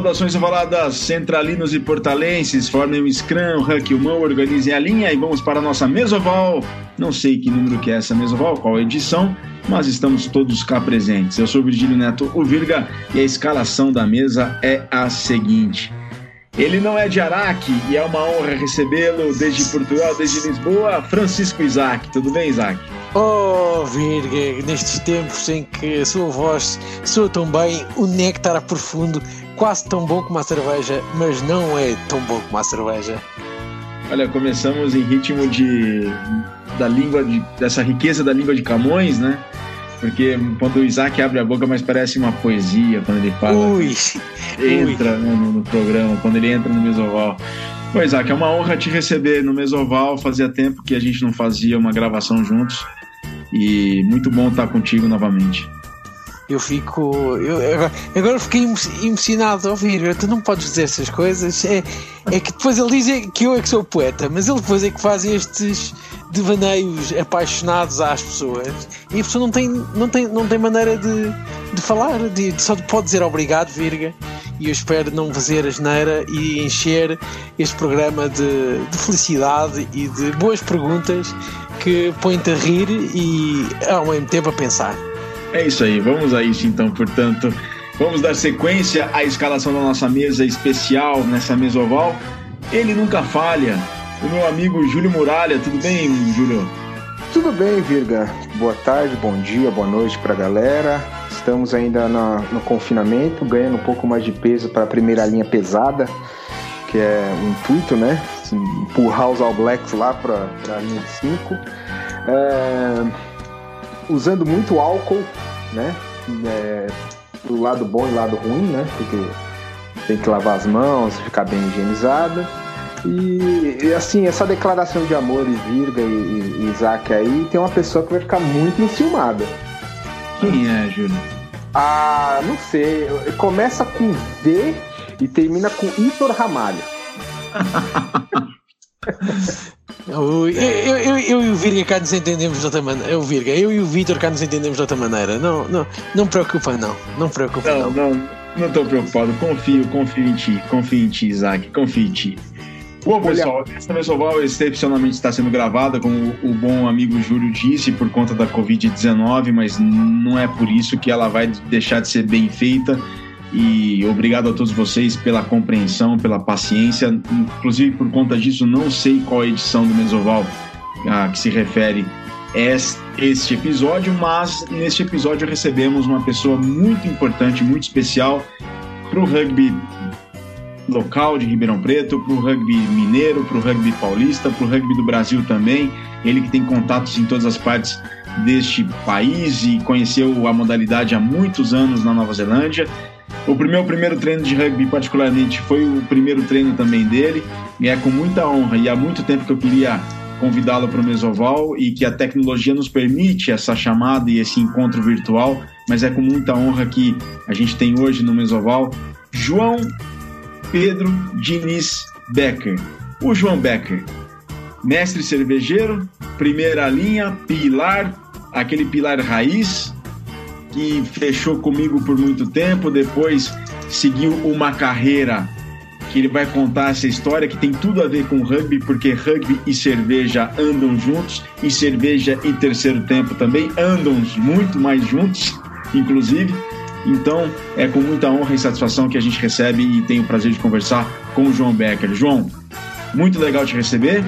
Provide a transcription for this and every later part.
saudações ovaladas centralinos e portalenses, formem o Scrum, Huck e o Mão, organizem a linha e vamos para a nossa mesoval. Não sei que número que é essa mesoval, qual a edição, mas estamos todos cá presentes. Eu sou Virgílio Neto, o Virga, e a escalação da mesa é a seguinte. Ele não é de Araque e é uma honra recebê-lo desde Portugal, desde Lisboa, Francisco Isaac. Tudo bem, Isaac? Oh, Virga, nestes tempos em que a sua voz soa tão bem, o néctar profundo, quase tão bom como a cerveja, mas não é tão bom como a cerveja. Olha, começamos em ritmo de da língua de, dessa riqueza da língua de Camões, né? Porque quando o Isaac abre a boca, mas parece uma poesia quando ele fala. Ui, entra né, no, no, programa, quando ele entra no Mesoval. Pois, Isaac, é uma honra te receber no Mesoval. Fazia tempo que a gente não fazia uma gravação juntos. E muito bom estar contigo novamente. Eu fico. Eu, agora, fiquei emocionado a ouvir. Tu não podes dizer essas coisas. É, é que depois ele diz que eu é que sou poeta, mas ele depois é que faz estes devaneios apaixonados às pessoas e a pessoa não tem, não tem, não tem maneira de, de falar, de, só pode dizer obrigado, virga. E eu espero não fazer a geneira e encher este programa de, de felicidade e de boas perguntas que põem-te a rir e ao mesmo tempo a pensar. É isso aí, vamos a isso então, portanto. Vamos dar sequência à escalação da nossa mesa especial nessa mesa oval. Ele nunca falha. O meu amigo Júlio Muralha, tudo bem, Júlio? Tudo bem, Virga. Boa tarde, bom dia, boa noite para a galera. Estamos ainda na, no confinamento, ganhando um pouco mais de peso para a primeira linha pesada, que é o intuito, né? Empurrar os All Blacks lá para a linha de 5. É, usando muito álcool, né? É, do lado bom e lado ruim, né? Porque tem que lavar as mãos, ficar bem higienizado. E, e assim, essa declaração de amor e Virga e, e, Isaac aí, tem uma pessoa que vai ficar muito enciumada. Quem é, Júlio? Ah, não sei. Começa com V e termina com Itor Ramalho. Eu, eu, eu, eu, e o Virga cá nos entendemos de outra maneira. Eu, Virga, eu e o Vitor cá nos entendemos de outra maneira. Não, não, não preocupa, não. Não preocupa, não. Não, não, não estou preocupado. Confio, confio em ti. Confio em ti, Isaac. Confio em ti. Bom, pessoal, essa Mesoval excepcionalmente está sendo gravada, como o bom amigo Júlio disse, por conta da Covid-19, mas não é por isso que ela vai deixar de ser bem feita e obrigado a todos vocês pela compreensão, pela paciência. Inclusive, por conta disso, não sei qual edição do Mesoval a que se refere este episódio, mas neste episódio recebemos uma pessoa muito importante, muito especial para o rugby local de Ribeirão Preto, para o rugby mineiro, para o rugby paulista, para o rugby do Brasil também. Ele que tem contatos em todas as partes deste país e conheceu a modalidade há muitos anos na Nova Zelândia o meu primeiro treino de rugby, particularmente, foi o primeiro treino também dele, e é com muita honra, e há muito tempo que eu queria convidá-lo para o Mesoval e que a tecnologia nos permite essa chamada e esse encontro virtual, mas é com muita honra que a gente tem hoje no Mesoval João Pedro Diniz Becker. O João Becker, mestre cervejeiro, primeira linha, pilar, aquele pilar raiz, que fechou comigo por muito tempo, depois seguiu uma carreira que ele vai contar essa história que tem tudo a ver com rugby, porque rugby e cerveja andam juntos, e cerveja e terceiro tempo também andam muito mais juntos, inclusive. Então, é com muita honra e satisfação que a gente recebe e tem o prazer de conversar com o João Becker. João, muito legal te receber.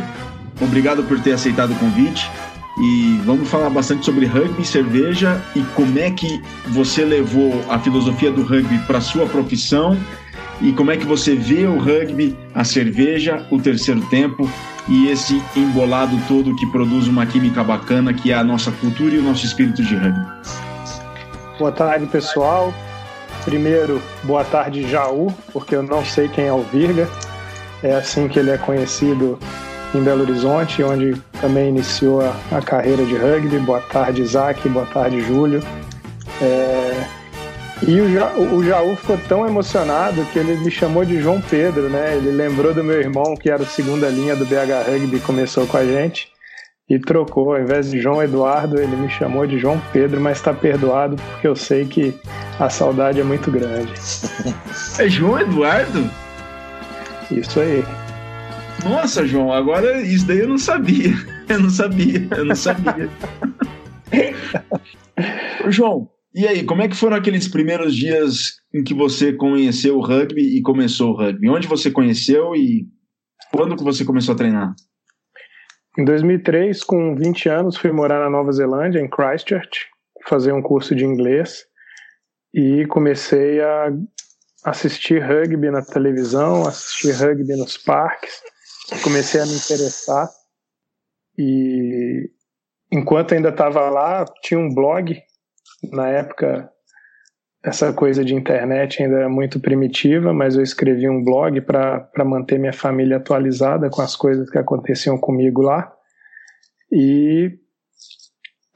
Obrigado por ter aceitado o convite. E vamos falar bastante sobre rugby, cerveja e como é que você levou a filosofia do rugby para sua profissão e como é que você vê o rugby, a cerveja, o terceiro tempo e esse embolado todo que produz uma química bacana que é a nossa cultura e o nosso espírito de rugby. Boa tarde, pessoal. Primeiro, boa tarde, Jaú, porque eu não sei quem é o Virga. É assim que ele é conhecido em Belo Horizonte, onde também iniciou a, carreira de rugby. Boa tarde, Isaac. Boa tarde, Júlio. É, e o, ja, o Jaú ficou tão emocionado que ele me chamou de João Pedro, né? Ele lembrou do meu irmão, que era o segunda linha do BH Rugby, começou com a gente. e trocou. Ao invés de João Eduardo, ele me chamou de João Pedro, mas está perdoado porque eu sei que a saudade é muito grande. É João Eduardo? Isso aí. Nossa, João, agora isso daí eu não sabia. Eu não sabia, eu não sabia. João, e aí, como é que foram aqueles primeiros dias em que você conheceu o rugby e começou o rugby? Onde você conheceu e quando que você começou a treinar? Em 2003, com 20 anos, fui morar na Nova Zelândia, em Christchurch, fazer um curso de inglês e comecei a assistir rugby na televisão, assistir rugby nos parques, comecei a me interessar e enquanto ainda estava lá, tinha um blog na época essa coisa de internet ainda era muito primitiva, mas eu escrevi um blog para manter minha família atualizada com as coisas que aconteciam comigo lá. E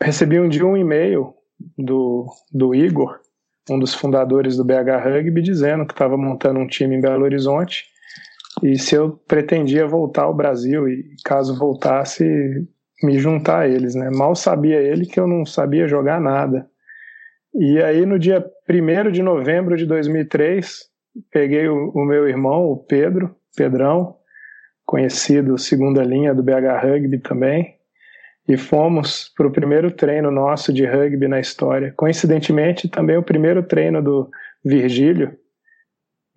recebi um dia um e-mail do, do Igor, um dos fundadores do BH Rugby, dizendo que estava montando um time em Belo Horizonte e se eu pretendia voltar ao Brasil e caso voltasse me juntar a eles, né? Mal sabia ele que eu não sabia jogar nada. E aí, no dia 1 de novembro de 2003, peguei o, o, meu irmão, o Pedro, Pedrão, conhecido segunda linha do BH Rugby também, e fomos para o primeiro treino nosso de rugby na história. Coincidentemente, também o primeiro treino do Virgílio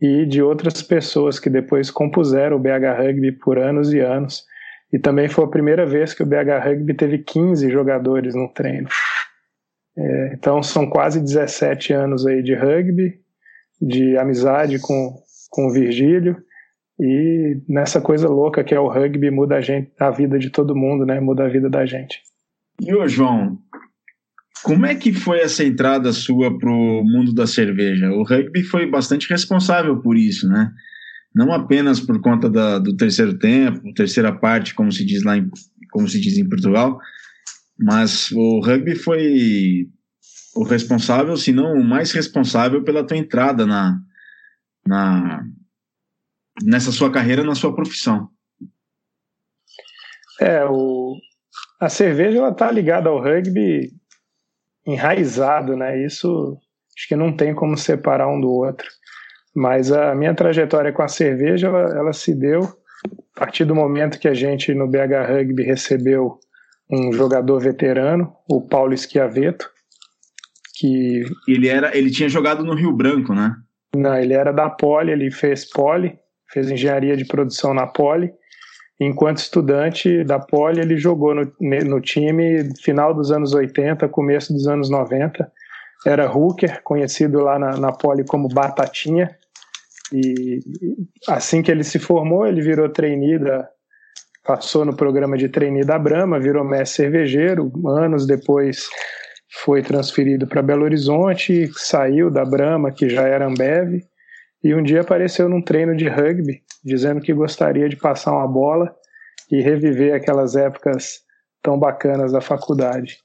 e de outras pessoas que depois compuseram o BH Rugby por anos e anos. E também foi a primeira vez que o BH Rugby teve 15 jogadores no treino. É, então são quase 17 anos aí de rugby, de amizade com, com o Virgílio e nessa coisa louca que é o rugby muda a gente, a vida de todo mundo, né? Muda a vida da gente. E ô João, como é que foi essa entrada sua pro mundo da cerveja? O rugby foi bastante responsável por isso, né? Não apenas por conta da, do terceiro tempo, terceira parte, como se diz lá em, como se diz em Portugal, mas o rugby foi o responsável, se não o mais responsável pela tua entrada na, na nessa sua carreira, na sua profissão. É, o, a cerveja ela tá ligada ao rugby enraizado, né? Isso acho que não tem como separar um do outro. Mas a minha trajetória com a cerveja, ela, ela se deu a partir do momento que a gente no BH Rugby recebeu um jogador veterano, o Paulo Schiaveto, que ele era, ele tinha jogado no Rio Branco, né? Não, ele era da Poli, ele fez Poli, fez engenharia de produção na Poli. Enquanto estudante da Poli, ele jogou no, no time final dos anos 80, começo dos anos 90. Era hooker, conhecido lá na, na Poli como Batatinha. E assim que ele se formou, ele virou trainee da, passou no programa de trainee da Brahma, virou mestre cervejeiro. Anos depois foi transferido para Belo Horizonte, saiu da Brahma, que já era Ambev, e um dia apareceu num treino de rugby, dizendo que gostaria de passar uma bola e reviver aquelas épocas tão bacanas da faculdade.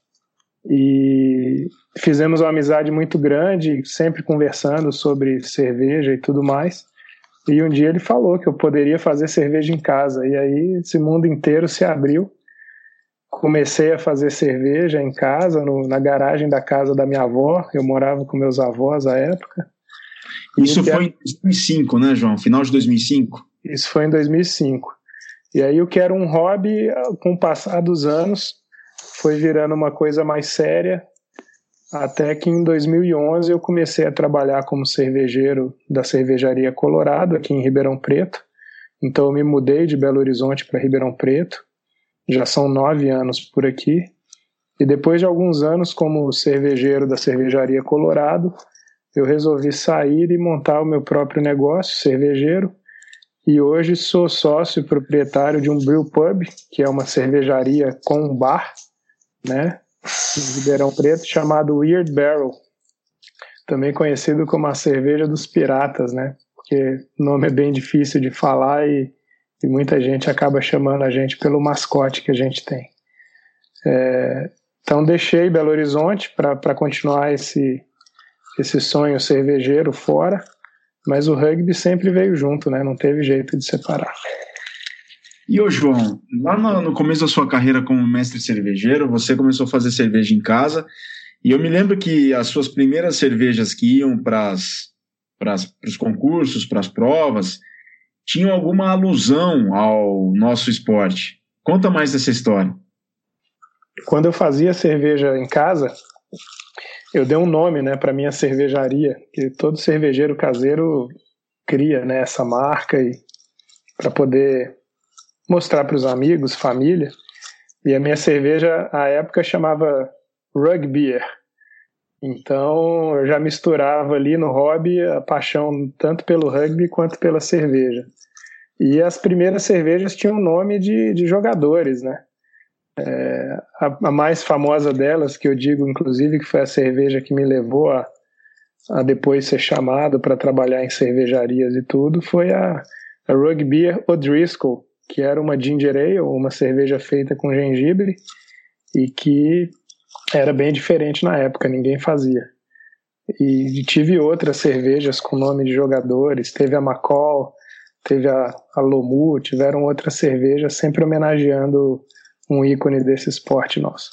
E fizemos uma amizade muito grande, sempre conversando sobre cerveja e tudo mais. E um dia ele falou que eu poderia fazer cerveja em casa. E aí esse mundo inteiro se abriu. Comecei a fazer cerveja em casa, no, na garagem da casa da minha avó. Eu morava com meus avós à época. Isso foi em 2005, né, João? Final de 2005? Isso foi em 2005. E aí o que era um hobby, com o passar dos anos, foi virando uma coisa mais séria até que em 2011 eu comecei a trabalhar como cervejeiro da cervejaria Colorado, aqui em Ribeirão Preto. Então eu me mudei de Belo Horizonte para Ribeirão Preto. Já são nove anos por aqui. E depois de alguns anos como cervejeiro da cervejaria Colorado, eu resolvi sair e montar o meu próprio negócio cervejeiro. E hoje sou sócio proprietário de um brew pub, que é uma cervejaria com um bar, né? em Ribeirão Preto, chamado Weird Barrel, também conhecido como a cerveja dos piratas, né? Porque o nome é bem difícil de falar e, e muita gente acaba chamando a gente pelo mascote que a gente tem. É, então deixei Belo Horizonte para continuar esse, esse sonho cervejeiro fora, mas o rugby sempre veio junto, né? Não teve jeito de separar. E ô João, lá no, no, começo da sua carreira como mestre cervejeiro, você começou a fazer cerveja em casa, e eu me lembro que as suas primeiras cervejas que iam para os concursos, para as provas, tinham alguma alusão ao nosso esporte. Conta mais dessa história. Quando eu fazia cerveja em casa, eu dei um nome né, para minha cervejaria, que todo cervejeiro caseiro cria né, essa marca e para poder mostrar para os amigos, família. E a minha cerveja, à época, chamava Rug Beer. Então, eu já misturava ali no hobby a paixão tanto pelo rugby quanto pela cerveja. E as primeiras cervejas tinham nome de, de jogadores, né? É, a, a, mais famosa delas, que eu digo, inclusive, que foi a cerveja que me levou a, a depois ser chamado para trabalhar em cervejarias e tudo, foi a, a Beer O'Driscoll, que era uma ginger ale, uma cerveja feita com gengibre e que era bem diferente na época, ninguém fazia. E tive outras cervejas com nome de jogadores, teve a McCall, teve a, a Lomu, tiveram outras cervejas sempre homenageando um ícone desse esporte nosso.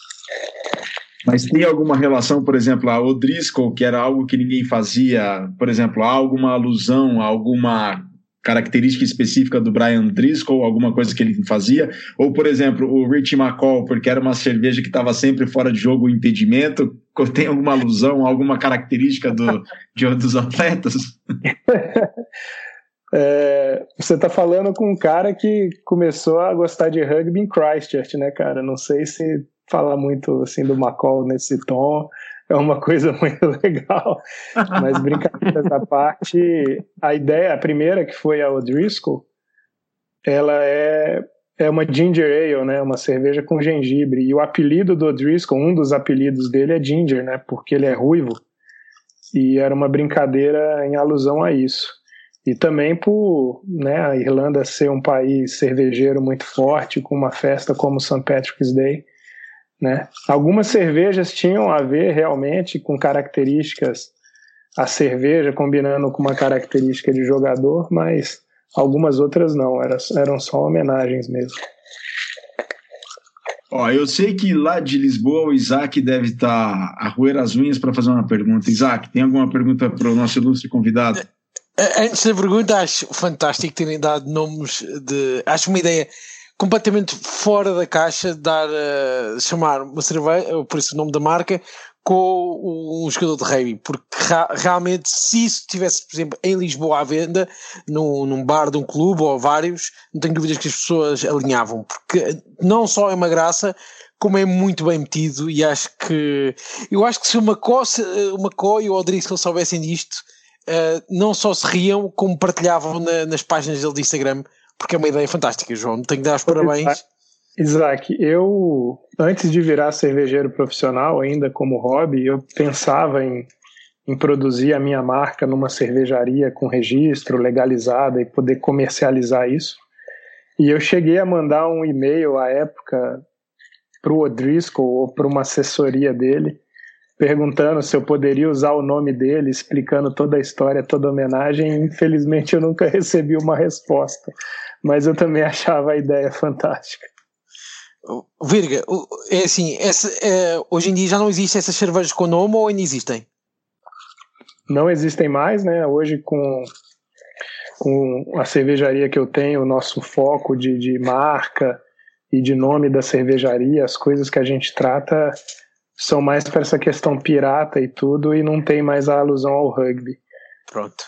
Mas tem alguma relação, por exemplo, a O'Driscoll, que era algo que ninguém fazia, por exemplo, alguma alusão, alguma característica específica do Brian Driscoll, alguma coisa que ele fazia? Ou, por exemplo, o Rich McCall, porque era uma cerveja que estava sempre fora de jogo, o impedimento, tem alguma alusão, alguma característica do, de outros atletas? É, você está falando com um cara que começou a gostar de rugby em Christchurch, né, cara? Não sei se falar muito assim do McCall nesse tom. É uma coisa muito legal, mas brincadeiras à parte, a ideia, a primeira que foi a O'Driscoll, ela é é uma ginger ale, né, uma cerveja com gengibre, e o apelido do O'Driscoll, um dos apelidos dele é ginger, né, porque ele é ruivo, e era uma brincadeira em alusão a isso. E também por né, a Irlanda ser um país cervejeiro muito forte, com uma festa como St. Patrick's Day. Né? Algumas cervejas tinham a ver realmente com características, a cerveja combinando com uma característica de jogador, mas algumas outras não, eram, eram só homenagens mesmo. Ó, eu sei que lá de Lisboa o Isaac deve estar a roer as unhas para fazer uma pergunta. Isaac, tem alguma pergunta para o nosso ilustre convidado? Antes da pergunta, acho fantástico terem dado nomes de. Acho uma ideia completamente fora da caixa dar uh, chamar uma cerveja, por isso o nome da marca, com um jogador de rugby, porque realmente se isso estivesse, por exemplo, em Lisboa à venda, num, num bar de um clube ou vários, não tenho dúvidas que as pessoas alinhavam, porque não só é uma graça, como é muito bem metido e acho que eu acho que se McCoy, o McCoy e o Odrisco soubessem disto uh, não só se riam, como partilhavam na, nas páginas dele de Instagram, porque é uma ideia fantástica, João. Tenho que dar os parabéns. Isaac, eu antes de virar cervejeiro profissional, ainda como hobby, eu pensava em, em produzir a minha marca numa cervejaria com registro legalizada e poder comercializar isso. E eu cheguei a mandar um e-mail à época para o O'Driscoll ou para uma assessoria dele, perguntando se eu poderia usar o nome dele, explicando toda a história, toda a homenagem. Infelizmente, eu nunca recebi uma resposta, mas eu também achava a ideia fantástica. Virga, é assim, essa, é, hoje em dia já não existem essas cervejas com nome ou ainda existem? Não existem mais, né? Hoje com, com a cervejaria que eu tenho, o nosso foco de, de marca e de nome da cervejaria, as coisas que a gente trata são mais para essa questão pirata e tudo, e não tem mais a alusão ao rugby. Pronto.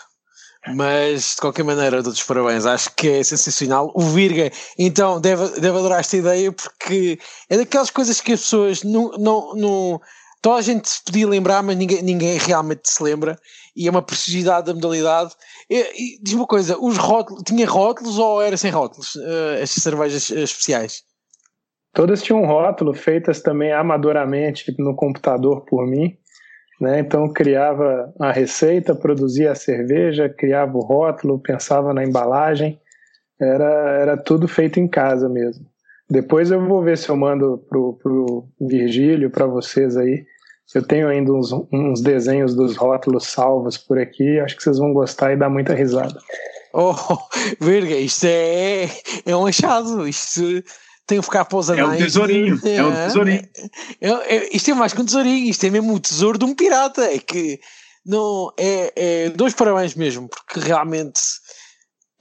Mas de qualquer maneira, todos os parabéns, acho que é sensacional. O Virga, então, deve, deve adorar esta ideia porque é daquelas coisas que as pessoas não. não, não toda a gente se podia lembrar, mas ninguém, ninguém realmente se lembra, e é uma preciosidade da modalidade. E, e, diz uma coisa: os rótulos, tinha rótulos ou era sem rótulos? Uh, estas cervejas uh, especiais? Todas tinham um rótulo, feitas também amadoramente no computador por mim. Né? Então criava a receita, produzia a cerveja, criava o rótulo, pensava na embalagem. Era, era tudo feito em casa mesmo. Depois eu vou ver se eu mando pro, pro Virgílio, para vocês aí. Eu tenho ainda uns, uns desenhos dos rótulos salvos por aqui. Acho que vocês vão gostar e dar muita risada. Oh, verga, isto é, é um achado. Isto tem que ficar para os anais. É um tesourinho. É, é um tesourinho. É, é, isto é mais que um tesourinho. Isto é mesmo o tesouro de um pirata. É que não é, é dois parabéns mesmo, porque realmente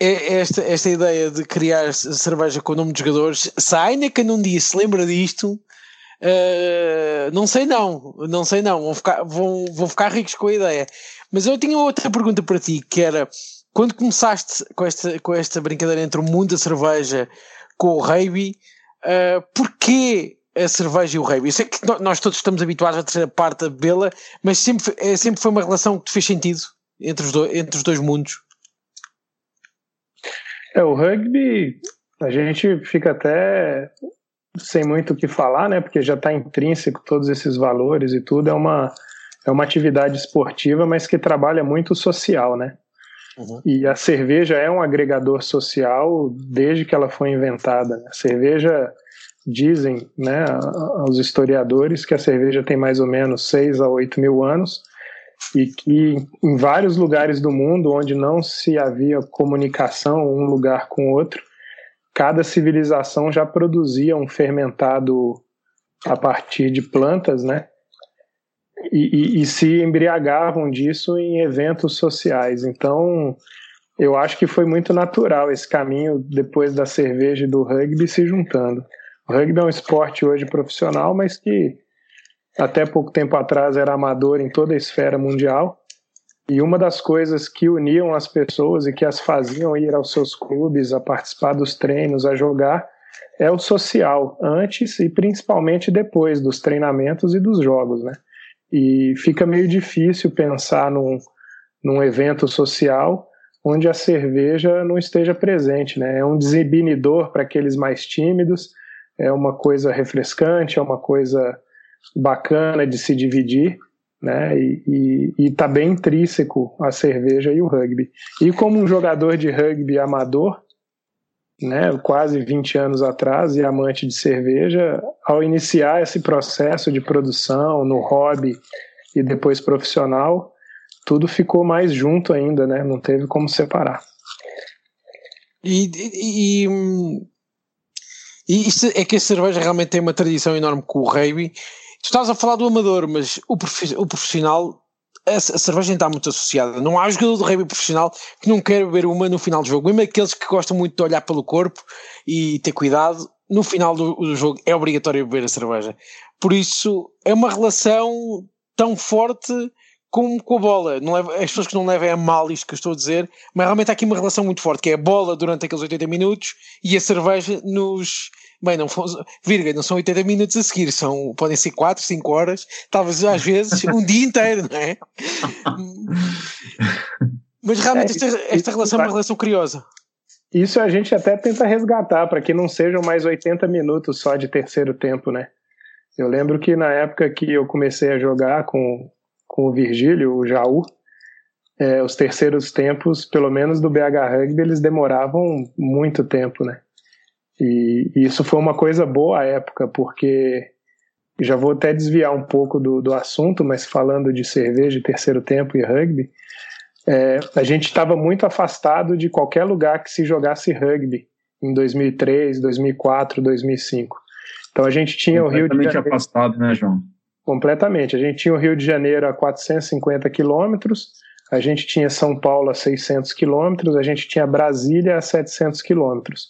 é esta, esta ideia de criar cerveja com o nome de jogadores. Se a Heineken um dia se lembra disto, uh, não sei não, não sei não, vão ficar, vão, vão ficar ricos com a ideia. Mas eu tinha outra pergunta para ti, que era quando começaste com esta, com esta brincadeira entre o mundo da cerveja com o rugby, uh, porquê a cerveja e o rugby? Eu sei que nós todos estamos habituados a terceira parte da bebê-la, mas sempre, é, sempre foi uma relação que te fez sentido entre os, do, entre os dois mundos. É, o rugby, a gente fica até sem muito o que falar, né? Porque já está intrínseco todos esses valores e tudo. É uma, é uma atividade esportiva, mas que trabalha muito social, né? Uhum. E a cerveja é um agregador social desde que ela foi inventada. Né? A cerveja, dizem né, aos historiadores, que a cerveja tem mais ou menos 6 a 8 mil anos e que em vários lugares do mundo onde não se havia comunicação um lugar com o outro, cada civilização já produzia um fermentado a partir de plantas, né? E, e, e, se embriagavam disso em eventos sociais. Então, eu acho que foi muito natural esse caminho depois da cerveja e do rugby se juntando. O rugby é um esporte hoje profissional, mas que até pouco tempo atrás era amador em toda a esfera mundial. E uma das coisas que uniam as pessoas e que as faziam ir aos seus clubes, a participar dos treinos, a jogar, é o social, antes e principalmente depois dos treinamentos e dos jogos, né? E fica meio difícil pensar num, num evento social onde a cerveja não esteja presente, né? É um desinibidor para aqueles mais tímidos, é uma coisa refrescante, é uma coisa bacana de se dividir, né? E está bem intrínseco a cerveja e o rugby. E como um jogador de rugby amador, né, quase 20 anos atrás, e amante de cerveja, ao iniciar esse processo de produção no hobby e depois profissional, tudo ficou mais junto ainda, né? Não teve como separar. E, e, e, isso é que a cerveja realmente tem uma tradição enorme com o rugby Tu estás a falar do amador, mas o, profissional, a, cerveja está muito associada. Não há jogador de rugby profissional que não quer beber uma no final do jogo. Mesmo aqueles que gostam muito de olhar pelo corpo e ter cuidado, no final do, do jogo é obrigatório beber a cerveja. Por isso, é uma relação tão forte como com a bola. Não leva, as pessoas que não levem a mal isto que eu estou a dizer, mas realmente há aqui uma relação muito forte, que é a bola durante aqueles 80 minutos e a cerveja nos Bem, não, virga, não são 80 minutos a seguir, são, podem ser 4, 5 horas, talvez às vezes um dia inteiro, não é? Mas realmente esta, esta relação é uma relação curiosa. Isso a gente até tenta resgatar para que não sejam mais 80 minutos só de terceiro tempo, né? Eu lembro que na época que eu comecei a jogar com, com o Virgílio, o Jaú, é, os terceiros tempos, pelo menos do BH Rugby, eles demoravam muito tempo, né? E, e, isso foi uma coisa boa à época, porque já vou até desviar um pouco do, do assunto, mas falando de cerveja, terceiro tempo e rugby, é, a gente estava muito afastado de qualquer lugar que se jogasse rugby em 2003, 2004, 2005. Então a gente tinha o Rio de Janeiro. afastado, né, João? Completamente. A gente tinha o Rio de Janeiro a 450 quilômetros, a gente tinha São Paulo a 600 quilômetros, a gente tinha Brasília a 700 quilômetros.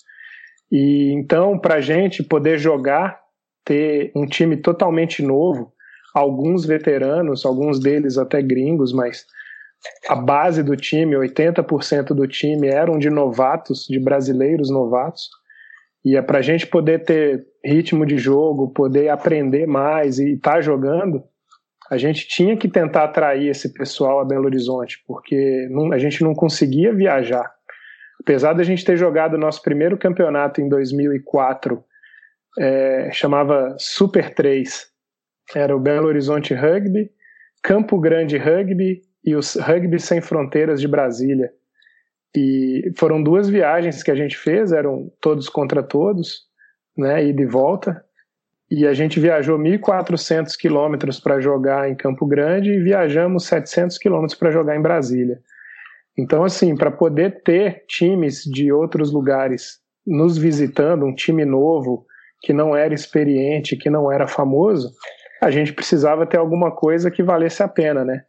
E então, para a gente poder jogar, ter um time totalmente novo, alguns veteranos, alguns deles até gringos, mas a base do time, 80% do time eram de novatos, de brasileiros novatos. E é para a gente poder ter ritmo de jogo, poder aprender mais e estar tá jogando, a gente tinha que tentar atrair esse pessoal a Belo Horizonte, porque não, a gente não conseguia viajar. Apesar da gente ter jogado nosso primeiro campeonato em 2004, é, chamava Super 3. Era o Belo Horizonte Rugby, Campo Grande Rugby e os Rugby Sem Fronteiras de Brasília. E foram duas viagens que a gente fez, eram todos contra todos, né, ida e volta. E a gente viajou 1.400 quilômetros para jogar em Campo Grande e viajamos 700 quilômetros para jogar em Brasília. Então, assim, para poder ter times de outros lugares nos visitando, um time novo, que não era experiente, que não era famoso, a gente precisava ter alguma coisa que valesse a pena, né?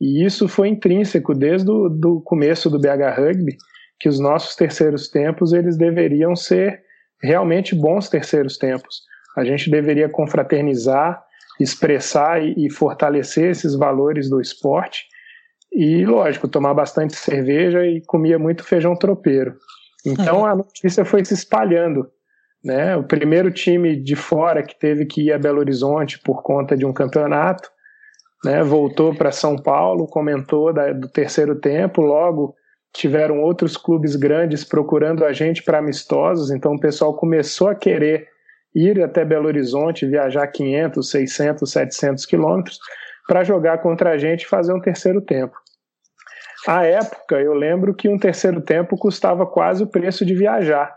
E isso foi intrínseco desde o do começo do BH Rugby, que os nossos terceiros tempos eles deveriam ser realmente bons terceiros tempos. A gente deveria confraternizar, expressar e, e fortalecer esses valores do esporte e, lógico, tomar bastante cerveja e comia muito feijão tropeiro. Então a notícia foi se espalhando. Né? O primeiro time de fora que teve que ir a Belo Horizonte por conta de um campeonato, né? voltou para São Paulo, comentou da, do terceiro tempo, logo tiveram outros clubes grandes procurando a gente para amistosos, então o pessoal começou a querer ir até Belo Horizonte, viajar 500, 600, 700 quilômetros para jogar contra a gente e fazer um terceiro tempo. À época, eu lembro que um terceiro tempo custava quase o preço de viajar,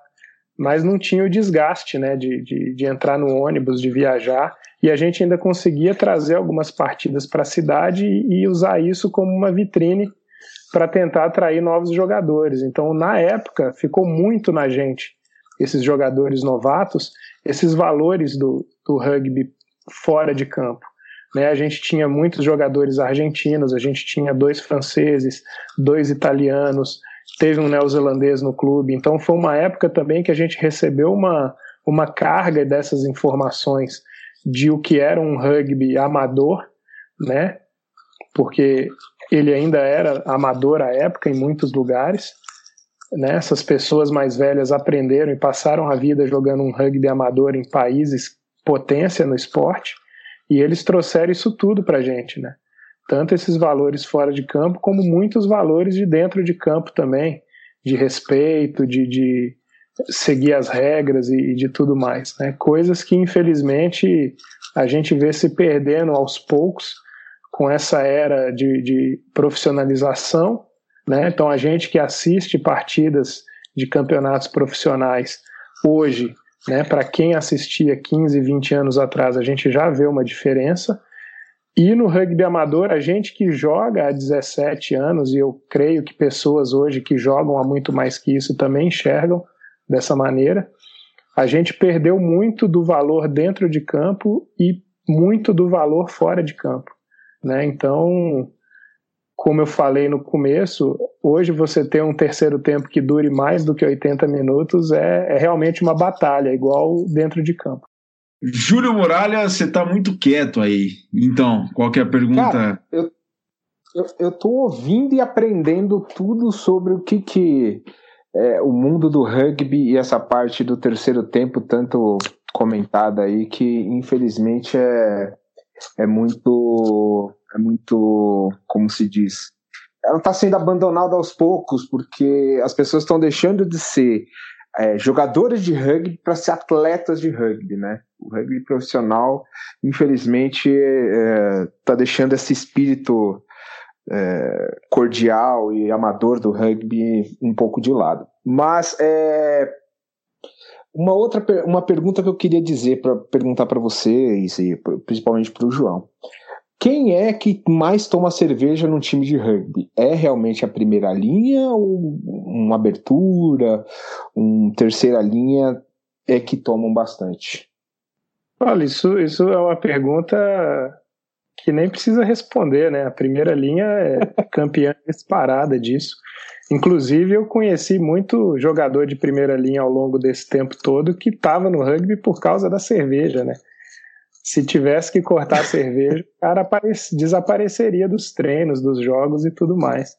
mas não tinha o desgaste né, de, de, de entrar no ônibus, de viajar, e a gente ainda conseguia trazer algumas partidas para a cidade e, e usar isso como uma vitrine para tentar atrair novos jogadores. Então, na época, ficou muito na gente, esses jogadores novatos, esses valores do, do rugby fora de campo. Né? A gente tinha muitos jogadores argentinos, a gente tinha dois franceses, dois italianos, teve um neozelandês no clube. Então foi uma época também que a gente recebeu uma, uma carga dessas informações de o que era um rugby amador, né? Porque ele ainda era amador à época em muitos lugares. Né? Essas pessoas mais velhas aprenderam e passaram a vida jogando um rugby amador em países potência no esporte. E eles trouxeram isso tudo para a gente, né? Tanto esses valores fora de campo, como muitos valores de dentro de campo também, de respeito, de, de seguir as regras e, e de tudo mais, né? Coisas que infelizmente a gente vê se perdendo aos poucos com essa era de, de profissionalização, né? Então a gente que assiste partidas de campeonatos profissionais hoje né? Para quem assistia 15, 20 anos atrás, a gente já vê uma diferença. E no rugby amador, a gente que joga há 17 anos, e eu creio que pessoas hoje que jogam há muito mais que isso também enxergam dessa maneira, a gente perdeu muito do valor dentro de campo e muito do valor fora de campo. Né? Então, como eu falei no começo, hoje você ter um terceiro tempo que dure mais do que 80 minutos é, é realmente uma batalha, igual dentro de campo. Júlio Muralha, você está muito quieto aí. Então, qual que é a pergunta? Cara, eu, eu, eu tô ouvindo e aprendendo tudo sobre o que, que é, o mundo do rugby e essa parte do terceiro tempo, tanto comentada aí, que infelizmente é, é muito é muito, como se diz, ela está sendo abandonada aos poucos, porque as pessoas estão deixando de ser é, jogadores de rugby para ser atletas de rugby, né? O rugby profissional, infelizmente, está é, deixando esse espírito é, cordial e amador do rugby um pouco de lado. Mas é, uma outra uma pergunta que eu queria dizer para perguntar para vocês e principalmente para o João. Quem é que mais toma cerveja num time de rugby? É realmente a primeira linha ou uma abertura, um terceira linha é que tomam bastante? Olha, isso, isso é uma pergunta que nem precisa responder, né? A primeira linha é campeã disparada disso. Inclusive, eu conheci muito jogador de primeira linha ao longo desse tempo todo que estava no rugby por causa da cerveja, né? Se tivesse que cortar a cerveja, o cara desapareceria dos treinos, dos jogos e tudo mais.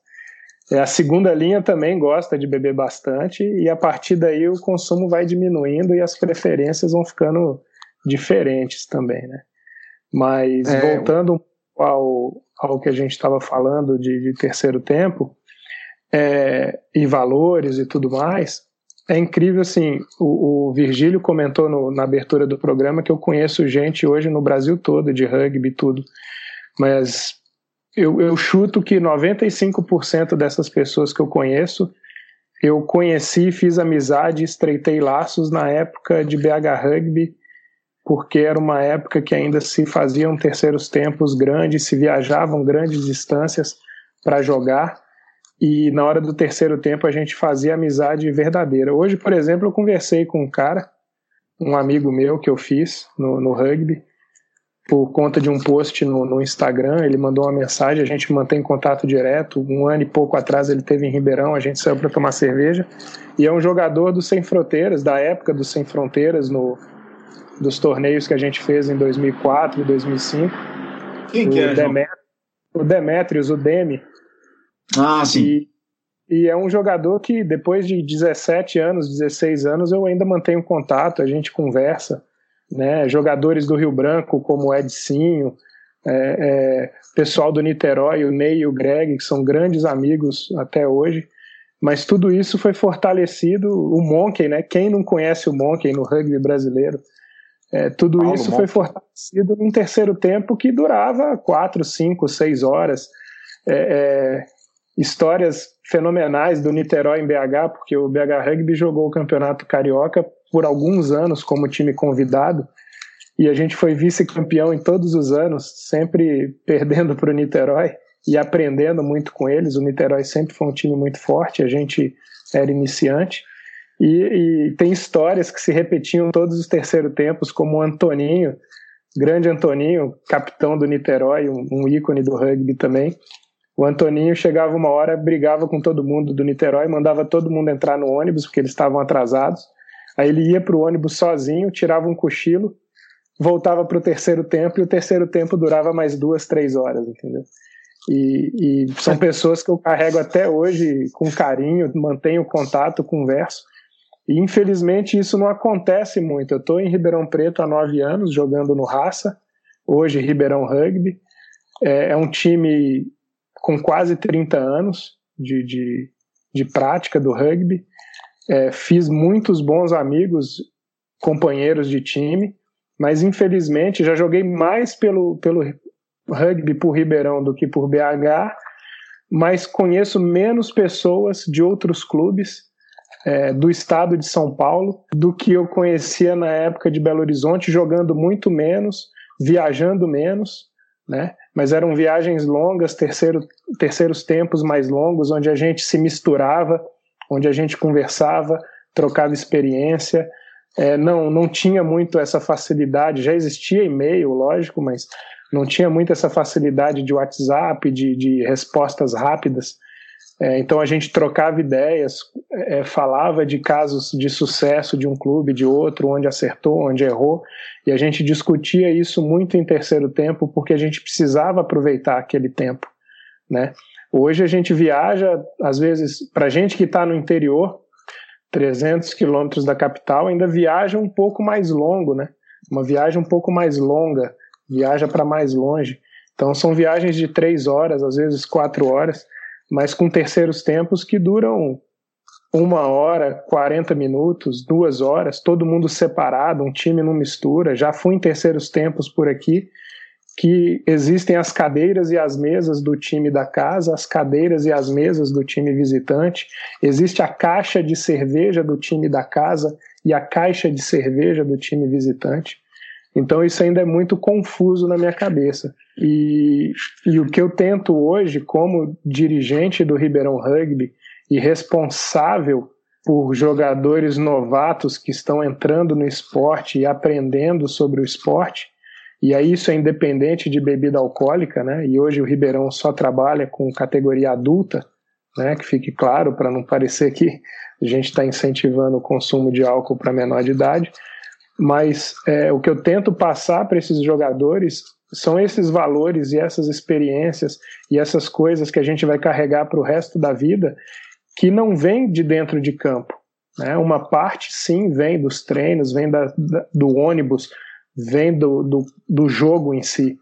É, a segunda linha também gosta de beber bastante e a partir daí o consumo vai diminuindo e as preferências vão ficando diferentes também, né? Mas é, voltando ao, ao que a gente estava falando de, de, terceiro tempo é, e valores e tudo mais, é incrível, assim, o, o Virgílio comentou no, na abertura do programa que eu conheço gente hoje no Brasil todo, de rugby e tudo, mas eu, eu chuto que 95% dessas pessoas que eu conheço, eu conheci, fiz amizade, estreitei laços na época de BH Rugby, porque era uma época que ainda se faziam terceiros tempos grandes, se viajavam grandes distâncias para jogar, e na hora do terceiro tempo a gente fazia amizade verdadeira. Hoje, por exemplo, eu conversei com um cara, um amigo meu que eu fiz no, no rugby, por conta de um post no, no, Instagram, ele mandou uma mensagem, a gente mantém contato direto. Um ano e pouco atrás ele teve em Ribeirão, a gente saiu para tomar cerveja. E é um jogador do Sem Fronteiras, da época do Sem Fronteiras, no, dos torneios que a gente fez em 2004 e 2005. Quem que é? Demet, o Demetrius, o Demi. Ah, sim. E, e é um jogador que depois de 17 anos, 16 anos, eu ainda mantenho contato, a gente conversa né? Jogadores do Rio Branco, como o Edcinho, é, é, pessoal do Niterói, o Ney e o Greg, que são grandes amigos até hoje. Mas tudo isso foi fortalecido. O Monkey, né? Quem não conhece o Monkey no rugby brasileiro? É, tudo Paulo isso Monkey. foi fortalecido num terceiro tempo que durava quatro, cinco, seis horas. É, é, histórias fenomenais do Niterói em BH, porque o BH Rugby jogou o campeonato carioca por alguns anos como time convidado e a gente foi vice-campeão em todos os anos, sempre perdendo para o Niterói e aprendendo muito com eles. O Niterói sempre foi um time muito forte, a gente era iniciante. E, e tem histórias que se repetiam todos os terceiros tempos, como o Antoninho, grande Antoninho, capitão do Niterói, um, um ícone do rugby também. O Antoninho chegava uma hora, brigava com todo mundo do Niterói, mandava todo mundo entrar no ônibus porque eles estavam atrasados. Aí ele ia para o ônibus sozinho, tirava um cochilo, voltava para o terceiro tempo e o terceiro tempo durava mais duas, três horas, entendeu? E, e, são pessoas que eu carrego até hoje com carinho, mantenho contato, converso. E infelizmente isso não acontece muito. Eu estou em Ribeirão Preto há nove anos jogando no Raça, hoje Ribeirão Rugby. É, é um time com quase 30 anos de, de, de prática do rugby. É, fiz muitos bons amigos, companheiros de time, mas infelizmente já joguei mais pelo, pelo rugby por Ribeirão do que por BH, mas conheço menos pessoas de outros clubes é, do estado de São Paulo do que eu conhecia na época de Belo Horizonte, jogando muito menos, viajando menos, né? Mas eram viagens longas, terceiro, terceiros tempos mais longos, onde a gente se misturava, onde a gente conversava, trocava experiência. É, não, não tinha muito essa facilidade, já existia e-mail, lógico, mas não tinha muito essa facilidade de WhatsApp, de, de respostas rápidas. É, então a gente trocava ideias, é, falava de casos de sucesso de um clube, de outro, onde acertou, onde errou, e a gente discutia isso muito em terceiro tempo, porque a gente precisava aproveitar aquele tempo, né? Hoje a gente viaja, às vezes, para gente que está no interior, 300 quilômetros da capital, ainda viaja um pouco mais longo, né? Uma viagem um pouco mais longa, viaja para mais longe. Então são viagens de três horas, às vezes quatro horas, mas com terceiros tempos que duram uma hora, 40 minutos, duas horas, todo mundo separado, um time não mistura. Já fui em terceiros tempos por aqui que existem as cadeiras e as mesas do time da casa, as cadeiras e as mesas do time visitante, existe a caixa de cerveja do time da casa e a caixa de cerveja do time visitante. Então isso ainda é muito confuso na minha cabeça. E, e o que eu tento hoje, como dirigente do Ribeirão Rugby e responsável por jogadores novatos que estão entrando no esporte e aprendendo sobre o esporte, e aí isso é independente de bebida alcoólica, né? E hoje o Ribeirão só trabalha com categoria adulta, né? Que fique claro para não parecer que a gente está incentivando o consumo de álcool para menor de idade. Mas é, o que eu tento passar para esses jogadores são esses valores e essas experiências e essas coisas que a gente vai carregar para o resto da vida que não vem de dentro de campo. Né? Uma parte sim vem dos treinos, vem da, da, do ônibus, vem do, do, do jogo em si,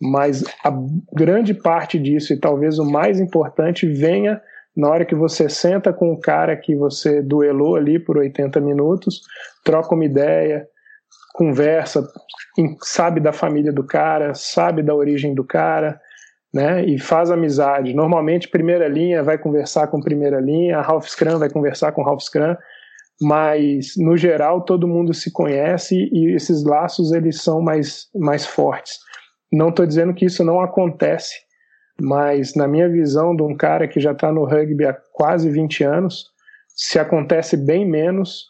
mas a grande parte disso, e talvez o mais importante, venha na hora que você senta com o cara que você duelou ali por 80 minutos, troca uma ideia, conversa, sabe da família do cara, sabe da origem do cara, né? E faz amizade. Normalmente, primeira linha vai conversar com primeira linha, a Ralph Scrum vai conversar com Ralph Scrum mas no geral todo mundo se conhece e esses laços eles são mais, mais fortes. Não estou dizendo que isso não acontece mas na minha visão de um cara que já está no rugby há quase 20 anos, se acontece bem menos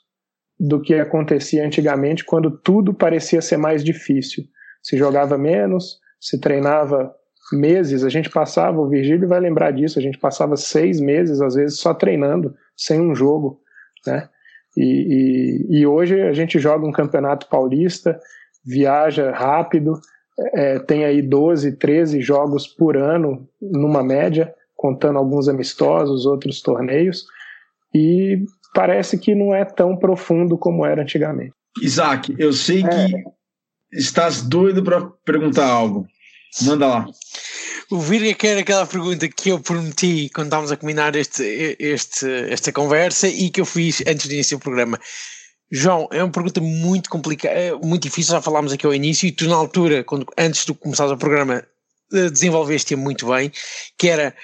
do que acontecia antigamente, quando tudo parecia ser mais difícil. Se jogava menos, se treinava meses, a gente passava, o Virgílio vai lembrar disso, a gente passava seis meses, às vezes, só treinando, sem um jogo, né? E, e, e hoje a gente joga um campeonato paulista, viaja rápido, é, tem aí 12, 13 jogos por ano, numa média, contando alguns amistosos, outros torneios, e parece que não é tão profundo como era antigamente. Isaac, eu sei é. que estás doido para perguntar algo. Manda lá. O Virga quer aquela pergunta que eu prometi quando estávamos a combinar este, este, esta conversa e que eu fiz antes de iniciar o programa. João, é uma pergunta muito complicada, é muito difícil, já falámos aqui ao início, e tu na altura, quando, antes de começar o programa, eh, desenvolveste-a muito bem, que era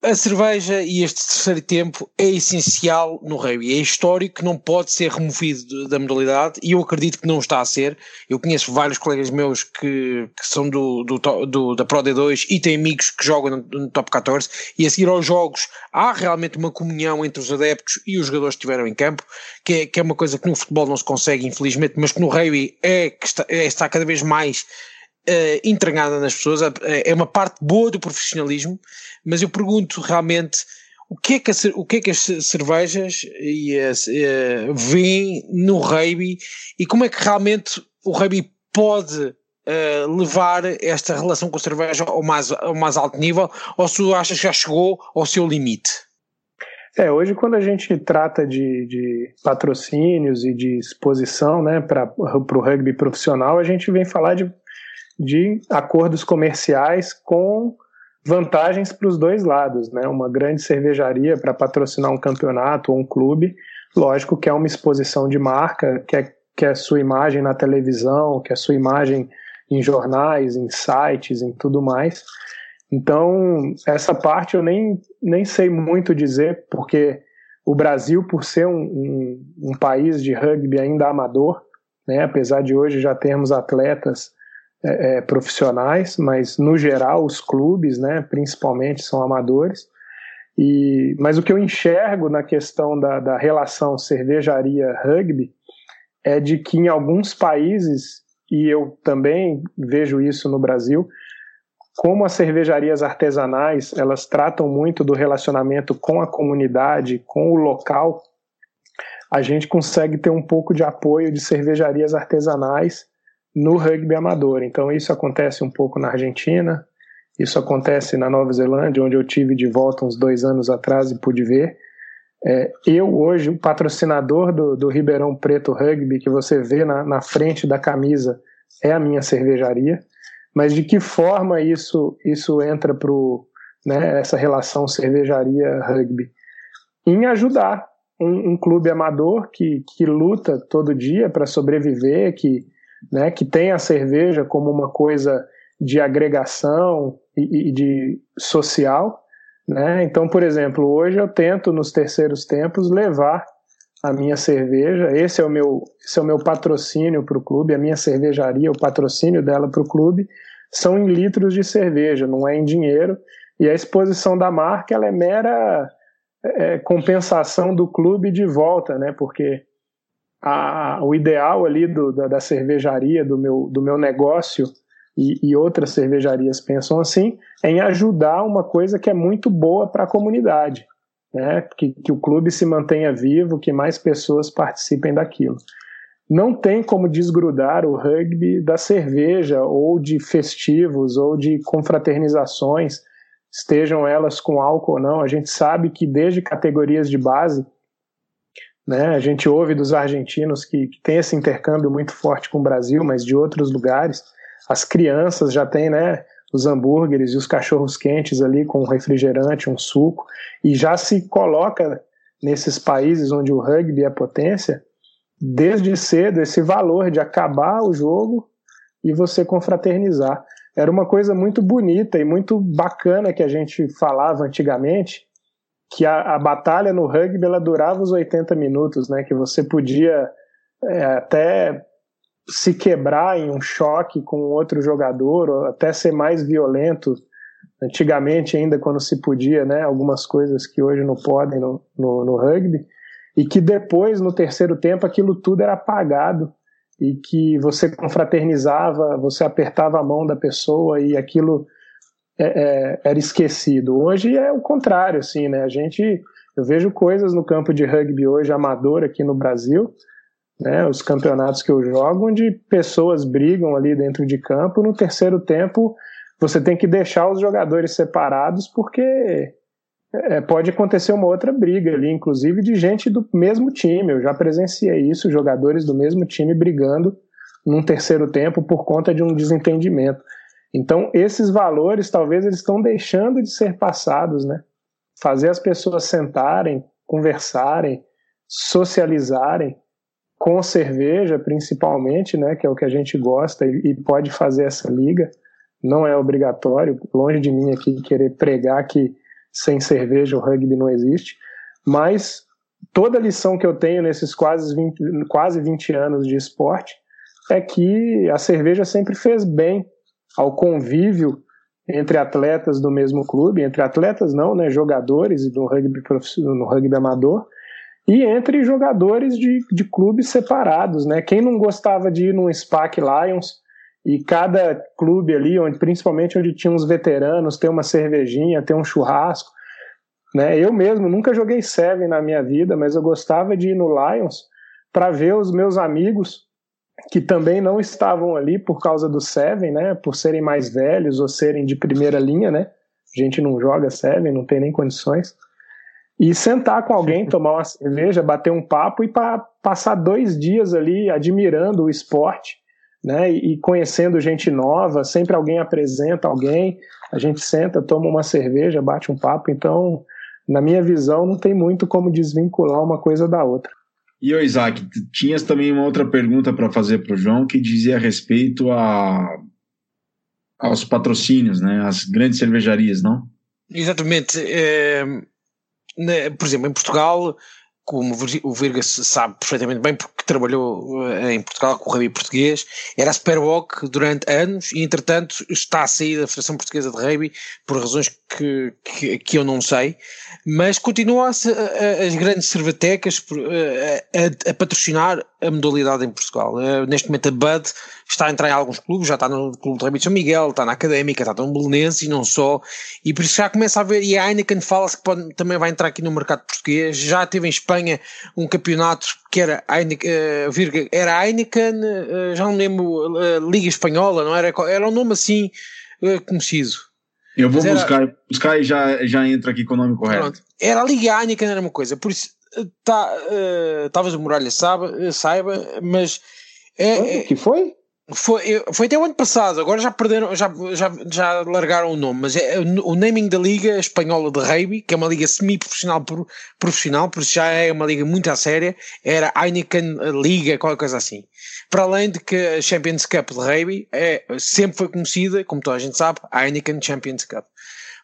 a cerveja e este terceiro tempo é essencial no rugby, é histórico, não pode ser removido da modalidade e eu acredito que não está a ser. Eu conheço vários colegas meus que, que são do, do, do, da Pro D2 e têm amigos que jogam no, no, Top 14 e a seguir aos jogos há realmente uma comunhão entre os adeptos e os jogadores que estiveram em campo, que é, que é uma coisa que no futebol não se consegue, infelizmente, mas que no rugby é, que está, é, está cada vez mais uh, entranhada nas pessoas, é uma parte boa do profissionalismo, mas eu pergunto realmente o que é que, a, o que, é que as cervejas e as, uh, veem no rugby e como é que realmente o rugby pode uh, levar esta relação com a cerveja ao mais, ao mais alto nível ou se achas que já chegou ao seu limite? É, hoje quando a gente trata de, de patrocínios e de exposição né, para o rugby profissional, a gente vem falar de de acordos comerciais com vantagens para os dois lados, né? Uma grande cervejaria para patrocinar um campeonato ou um clube, lógico que é uma exposição de marca, que é, que é sua imagem na televisão, que é sua imagem em jornais, em sites, em tudo mais. Então, essa parte eu nem, nem sei muito dizer, porque o Brasil, por ser um, um, um país de rugby ainda amador, né, apesar de hoje já termos atletas é, é, profissionais, mas no geral os clubes, né, principalmente, são amadores. E, mas o que eu enxergo na questão da, da relação cervejaria-rugby é de que em alguns países, e eu também vejo isso no Brasil, como as cervejarias artesanais elas tratam muito do relacionamento com a comunidade, com o local, a gente consegue ter um pouco de apoio de cervejarias artesanais no rugby amador. Então isso acontece um pouco na Argentina, isso acontece na Nova Zelândia, onde eu tive de volta uns dois anos atrás e pude ver. É, eu hoje, o patrocinador do, do Ribeirão Preto Rugby, que você vê na, na frente da camisa, é a minha cervejaria. Mas de que forma isso, isso entra para né, essa relação cervejaria-rugby? Em ajudar um, um, clube amador que, que luta todo dia para sobreviver, que, né, que tem a cerveja como uma coisa de agregação e, e de social. Né? Então, por exemplo, hoje eu tento nos terceiros tempos levar a minha cerveja. Esse é o meu, esse é o meu patrocínio para o clube, a minha cervejaria, o patrocínio dela para o clube são em litros de cerveja, não é em dinheiro. E a exposição da marca ela é mera é, compensação do clube de volta, né? Porque a, o ideal ali do, da, da, cervejaria, do meu, do meu negócio, e, e, outras cervejarias pensam assim, é em ajudar uma coisa que é muito boa para a comunidade, né? que, que o clube se mantenha vivo, que mais pessoas participem daquilo. Não tem como desgrudar o rugby da cerveja, ou de festivos, ou de confraternizações, estejam elas com álcool ou não. A gente sabe que desde categorias de base né? A gente ouve dos argentinos que, que tem esse intercâmbio muito forte com o Brasil, mas de outros lugares. As crianças já têm né, os hambúrgueres e os cachorros quentes ali com refrigerante, um suco, e já se coloca nesses países onde o rugby é potência, desde cedo, esse valor de acabar o jogo e você confraternizar. Era uma coisa muito bonita e muito bacana que a gente falava antigamente, que a, a, batalha no rugby ela durava os 80 minutos, né? Que você podia é, até se quebrar em um choque com outro jogador, ou até ser mais violento antigamente ainda quando se podia, né, algumas coisas que hoje não podem no, no, no rugby, e que depois, no terceiro tempo, aquilo tudo era apagado e que você confraternizava, você apertava a mão da pessoa e aquilo é, é, era esquecido. Hoje é o contrário, assim, né? A gente, eu vejo coisas no campo de rugby hoje amador aqui no Brasil, né? Os campeonatos que eu jogo, onde pessoas brigam ali dentro de campo, no terceiro tempo você tem que deixar os jogadores separados porque é, pode acontecer uma outra briga ali, inclusive de gente do mesmo time. Eu já presenciei isso, jogadores do mesmo time brigando num terceiro tempo por conta de um desentendimento. Então, esses valores talvez eles estão deixando de ser passados, né? Fazer as pessoas sentarem, conversarem, socializarem com cerveja, principalmente, né, que é o que a gente gosta e, pode fazer essa liga. Não é obrigatório, longe de mim aqui querer pregar que sem cerveja o rugby não existe, mas toda a lição que eu tenho nesses quase 20, quase 20 anos de esporte é que a cerveja sempre fez bem ao convívio entre atletas do mesmo clube, entre atletas não, né, jogadores do rugby no rugby amador e entre jogadores de, de clubes separados, né? Quem não gostava de ir num SPAC Lions e cada clube ali, onde, principalmente onde tinha uns veteranos, ter uma cervejinha, ter um churrasco, né? Eu mesmo nunca joguei Seven na minha vida, mas eu gostava de ir no Lions para ver os meus amigos que também não estavam ali por causa do Seven, né? Por serem mais velhos ou serem de primeira linha, né? A gente não joga Seven, não tem nem condições. E sentar com alguém, tomar uma cerveja, bater um papo e pa passar dois dias ali admirando o esporte, né? E, e conhecendo gente nova, sempre alguém apresenta alguém, a gente senta, toma uma cerveja, bate um papo. Então, na minha visão, não tem muito como desvincular uma coisa da outra. E o Isaac, tinhas também uma outra pergunta para fazer para o João que dizia a respeito a, aos patrocínios, né? As grandes cervejarias, não? Exatamente. É, né, por exemplo, em Portugal, como o Virga sabe perfeitamente bem, porque trabalhou eh, em Portugal com o rugby português, era Superboc durante anos e, entretanto, está a sair da Federação Portuguesa de Rugby por razões que, que, que eu não sei, mas continua as grandes cervetecas a, a, a, patrocinar a modalidade em Portugal. Eh, neste momento a Bud está a entrar em alguns clubes, já está no Clube de Rugby de São Miguel, está na Académica, está no Belenense e não só, e por isso já começa a ver, e a Heineken fala-se que pode, também vai entrar aqui no mercado português, já teve em Espanha um campeonato que era Heineken, uh, Virga, era Heineken, uh, já não lembro, uh, Liga Espanhola, não era? Era um nome assim conhecido. Eu vou buscar, buscar e já, já entra aqui com o nome correto. Pronto. Era a Liga Heineken, era uma coisa, por isso, tá, talvez o Muralha saiba, saiba mas... É, que foi? Foi, foi até o ano passado, agora já perderam, já, já, já largaram o nome, mas é o naming da Liga Espanhola de Rugby, que é uma liga semi-profissional profissional, por isso já é uma liga muito à séria, era Heineken Liga, qualquer coisa assim. Para além de que a Champions Cup de Rugby é, sempre foi conhecida, como toda a gente sabe, Heineken Champions Cup.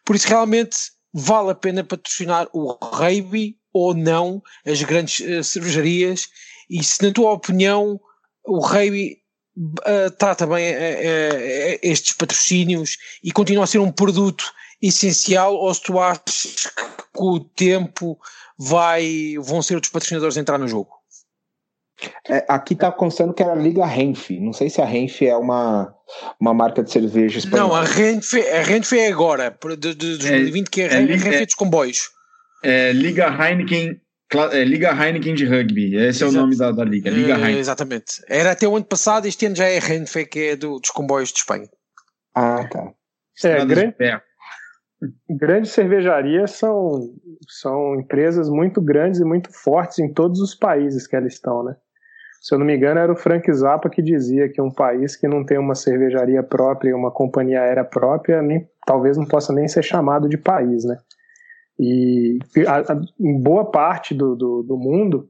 Por isso realmente vale a pena patrocinar o Rugby ou não, as grandes uh, cervejarias, e se na tua opinião o Rugby uh, trata bem uh, estes patrocínios e continua a ser um produto essencial ou se tu achas que com o tempo vai, vão ser outros patrocinadores a entrar no jogo? É, aqui está constando que era a Liga Renf. Não sei se a Renf é uma, uma marca de cerveja espanhola. Não, a Renf, a Renf é agora, de, de 2020, é, que é, é, a Renf é, dos comboios. É Liga Heineken é, Liga Heineken de Rugby, esse Exato. é o nome da, da liga, Liga uh, Heineken. Exatamente. Era até o ano passado, este ano já é Renfe, que é do, dos comboios de Espanha. Ah, tá. É, grande, grandes cervejarias são, são empresas muito grandes e muito fortes em todos os países que elas estão, né? Se eu não me engano, era o Frank Zappa que dizia que um país que não tem uma cervejaria própria e uma companhia aérea própria, nem, talvez não possa nem ser chamado de país, né? E a, a, em boa parte do, do, do, mundo,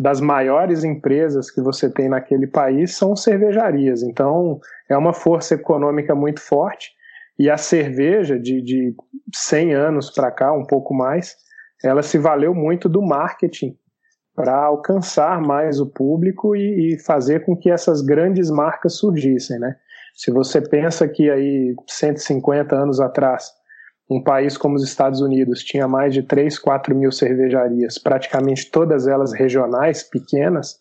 das maiores empresas que você tem naquele país são cervejarias. Então, é uma força econômica muito forte. E a cerveja, de, de 100 anos para cá, um pouco mais, ela se valeu muito do marketing para alcançar mais o público e, e, fazer com que essas grandes marcas surgissem, né? Se você pensa que aí 150 anos atrás um país como os Estados Unidos tinha mais de 3, 4 mil cervejarias, praticamente todas elas regionais, pequenas,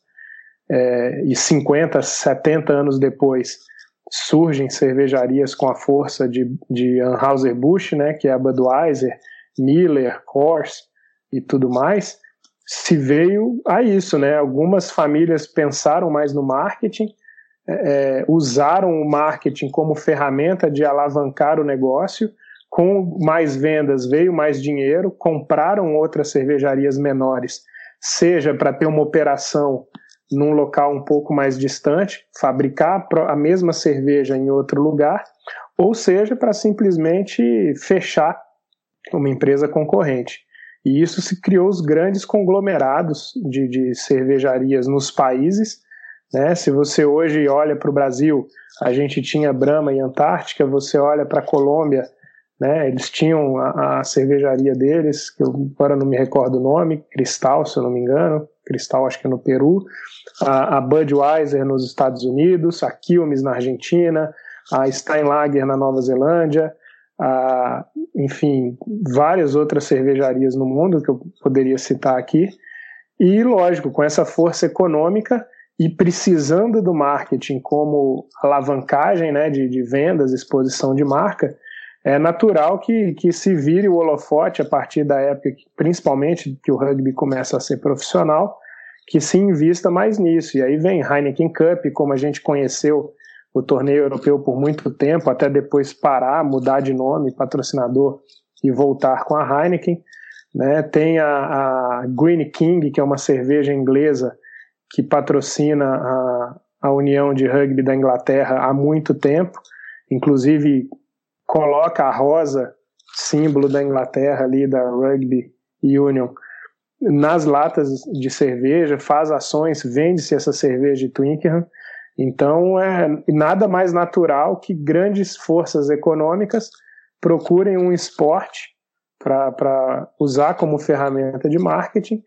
é, e 50, 70 anos depois surgem cervejarias com a força de, de Anheuser-Busch, né, que é a Budweiser, Miller, Coors e tudo mais, se veio a isso, né? Algumas famílias pensaram mais no marketing, é, é, usaram o marketing como ferramenta de alavancar o negócio. Com mais vendas veio mais dinheiro, compraram outras cervejarias menores, seja para ter uma operação num local um pouco mais distante, fabricar a mesma cerveja em outro lugar, ou seja, para simplesmente fechar uma empresa concorrente. E isso se criou os grandes conglomerados de, de cervejarias nos países. Né? Se você hoje olha para o Brasil, a gente tinha Brahma e Antártica, você olha para a Colômbia, né? eles tinham a, a, cervejaria deles, que eu agora não me recordo o nome, Cristal, se eu não me engano, Cristal acho que é no Peru, a, a Budweiser nos Estados Unidos, a Quilmes na Argentina, a Steinlager na Nova Zelândia, a, enfim, várias outras cervejarias no mundo que eu poderia citar aqui. E, lógico, com essa força econômica e precisando do marketing como alavancagem né, de, de vendas, exposição de marca, é natural que, que se vire o holofote a partir da época, principalmente que o rugby começa a ser profissional, que se invista mais nisso. E aí vem Heineken Cup, como a gente conheceu o torneio europeu por muito tempo, até depois parar, mudar de nome, patrocinador e voltar com a Heineken. Né? Tem a, a Green King, que é uma cerveja inglesa que patrocina a, a União de Rugby da Inglaterra há muito tempo, inclusive coloca a rosa, símbolo da Inglaterra ali, da Rugby Union, nas latas de cerveja, faz ações, vende-se essa cerveja de Twickenham. Então, é nada mais natural que grandes forças econômicas procurem um esporte para usar como ferramenta de marketing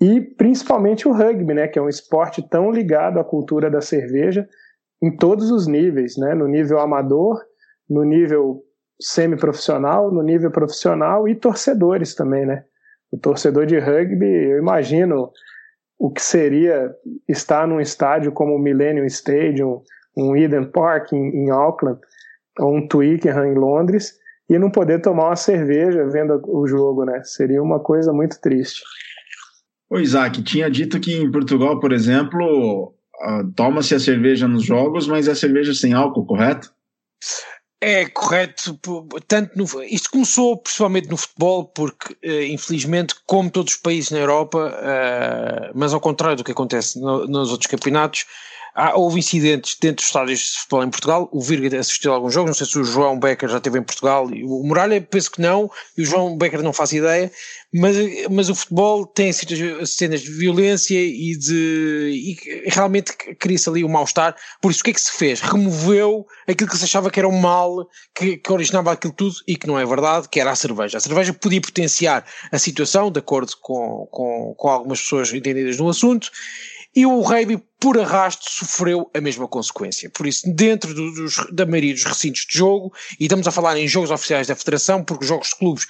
e principalmente o rugby, né, que é um esporte tão ligado à cultura da cerveja em todos os níveis, né, no nível amador, no nível semiprofissional, no nível profissional e torcedores também, né? O torcedor de rugby, eu imagino o que seria estar num estádio como o Millennium Stadium, um Eden Park em, em Auckland, ou um Twickenham em Londres, e não poder tomar uma cerveja vendo o jogo, né? Seria uma coisa muito triste. O Isaac tinha dito que em Portugal, por exemplo, uh, toma-se a cerveja nos jogos, mas é cerveja sem álcool, correto? É correto, tanto no, isto começou principalmente no futebol, porque uh, infelizmente, como todos os países na Europa, uh, mas ao contrário do que acontece no, nos outros campeonatos, há, houve incidentes dentro dos estádios de futebol em Portugal. O Virga assistiu a alguns jogos, não sei se o João Becker já esteve em Portugal, o Muralha penso que não, e o João Becker não faz ideia, mas, mas o futebol tem cenas de violência e de. e realmente cria-se ali o um mal-estar. Por isso, o que é que se fez? Removeu aquilo que se achava que era um mal que, que originava aquilo tudo e que não é verdade, que era a cerveja. A cerveja podia potenciar a situação, de acordo com, com, com algumas pessoas entendidas no assunto, e o rugby, por arrasto, sofreu a mesma consequência. Por isso, dentro do, dos, da maioria dos recintos de jogo, e estamos a falar em jogos oficiais da Federação, porque os jogos de clubes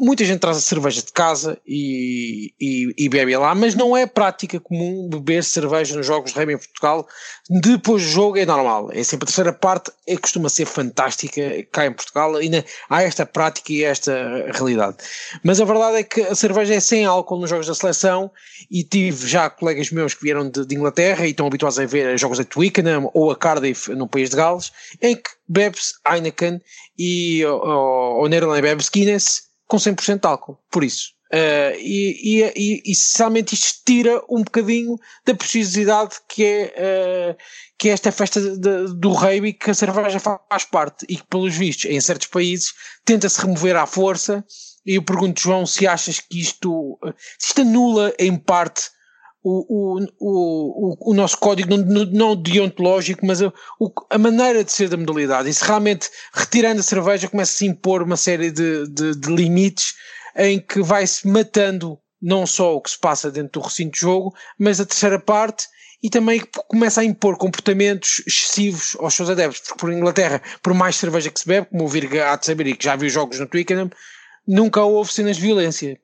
muita gente traz a cerveja de casa e, e, e, bebe lá, mas não é prática comum beber cerveja nos jogos de rugby em Portugal. Depois do jogo é normal. É sempre a terceira parte, é, costuma ser fantástica cá em Portugal. Ainda há esta prática e esta realidade. Mas a verdade é que a cerveja é sem álcool nos jogos da seleção e tive já colegas meus que vieram de, de Inglaterra e estão habituados a ver jogos a Twickenham ou a Cardiff no país de Gales, em que bebe-se Heineken e o, o Netherlands bebe-se Guinness com 100% de álcool, por isso. Uh, e, e, e, e sinceramente isto tira um bocadinho da preciosidade que é, uh, que é esta festa de, do rugby que a cerveja faz parte e que pelos vistos em certos países tenta-se remover à força e eu pergunto João se achas que isto, se isto anula em parte o, o, o, o nosso código, não, deontológico, mas a, a maneira de ser da modalidade. E se realmente, retirando a cerveja, começa a se impor uma série de, de, de limites em que vai-se matando não só o que se passa dentro do recinto de jogo, mas a terceira parte e também começa a impor comportamentos excessivos aos seus adeptos, porque por Inglaterra, por mais cerveja que se bebe, como o Virga há de saber e que já viu jogos no Twickenham, nunca houve cenas de violência.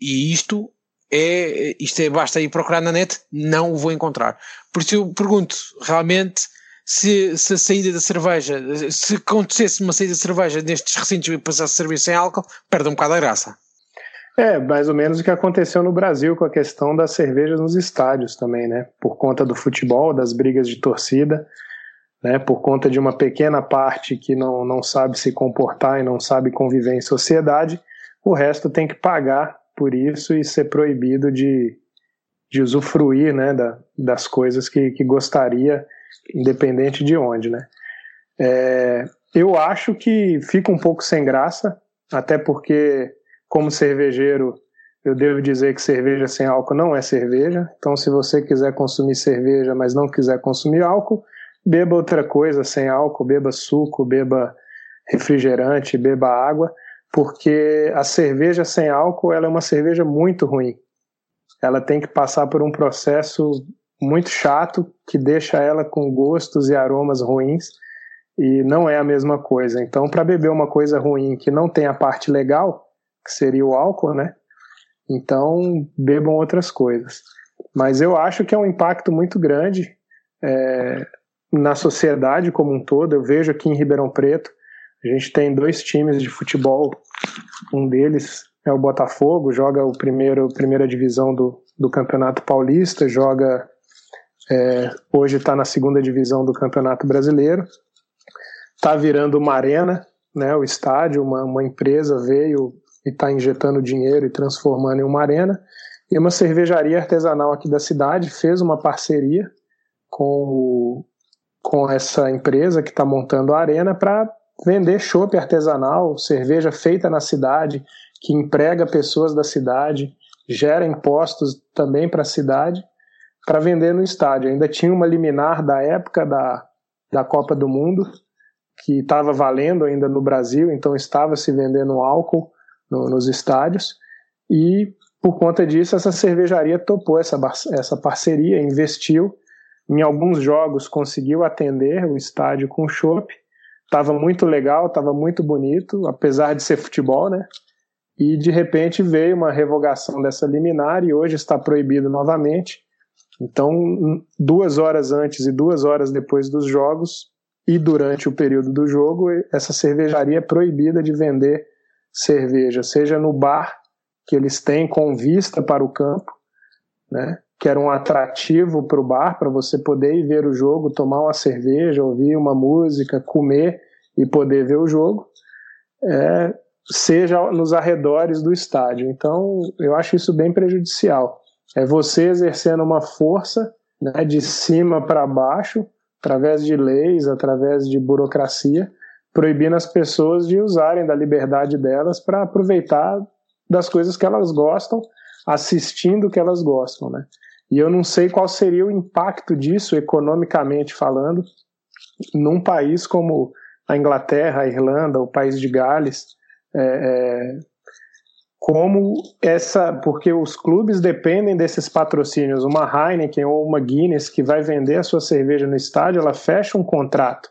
E isto é, isto é, basta ir procurar na net, não o vou encontrar. Por isso eu pergunto, realmente, se, se a saída da cerveja, se acontecesse uma saída de cerveja nestes recintos e passasse a servir sem álcool, perde um bocado a graça. É, mais ou menos o que aconteceu no Brasil com a questão das cervejas nos estádios também, né? Por conta do futebol, das brigas de torcida, né? Por conta de uma pequena parte que não, não sabe se comportar e não sabe conviver em sociedade, o resto tem que pagar por isso e ser proibido de, de usufruir, né? Da, das coisas que, que gostaria, independente de onde, né? É, eu acho que fica um pouco sem graça, até porque como cervejeiro, eu devo dizer que cerveja sem álcool não é cerveja. Então, se você quiser consumir cerveja, mas não quiser consumir álcool, beba outra coisa sem álcool, beba suco, beba refrigerante, beba água, porque a cerveja sem álcool ela é uma cerveja muito ruim. Ela tem que passar por um processo muito chato que deixa ela com gostos e aromas ruins e não é a mesma coisa. Então, para beber uma coisa ruim que não tem a parte legal, que seria o álcool, né? Então, bebam outras coisas. Mas eu acho que é um impacto muito grande é, na sociedade como um todo. Eu vejo aqui em Ribeirão Preto, a gente tem dois times de futebol. Um deles é o Botafogo, joga o primeiro primeira divisão do, do Campeonato Paulista, joga é, hoje está na segunda divisão do Campeonato Brasileiro. Está virando uma arena, né? O estádio, uma, uma empresa veio e está injetando dinheiro e transformando em uma arena. E uma cervejaria artesanal aqui da cidade fez uma parceria com, com essa empresa que está montando a arena para vender chopp artesanal, cerveja feita na cidade, que emprega pessoas da cidade, gera impostos também para a cidade, para vender no estádio. Ainda tinha uma liminar da época da, da Copa do Mundo, que estava valendo ainda no Brasil, então estava se vendendo álcool no, nos estádios. E por conta disso, essa cervejaria topou essa, essa parceria, investiu. Em alguns jogos conseguiu atender o estádio com chopp. Estava muito legal, estava muito bonito, apesar de ser futebol, né? E de repente veio uma revogação dessa liminar e hoje está proibido novamente. Então, duas horas antes e duas horas depois dos jogos e durante o período do jogo, essa cervejaria é proibida de vender cerveja, seja no bar que eles têm com vista para o campo, né? Que era um atrativo para o bar, para você poder ir ver o jogo, tomar uma cerveja, ouvir uma música, comer e poder ver o jogo, é, seja nos arredores do estádio. Então, eu acho isso bem prejudicial. É você exercendo uma força né, de cima para baixo, através de leis, através de burocracia, proibindo as pessoas de usarem da liberdade delas para aproveitar das coisas que elas gostam, assistindo o que elas gostam, né? E eu não sei qual seria o impacto disso economicamente falando num país como a Inglaterra, a Irlanda, o país de Gales, é, é, como essa, porque os clubes dependem desses patrocínios. Uma Heineken ou uma Guinness que vai vender a sua cerveja no estádio, ela fecha um contrato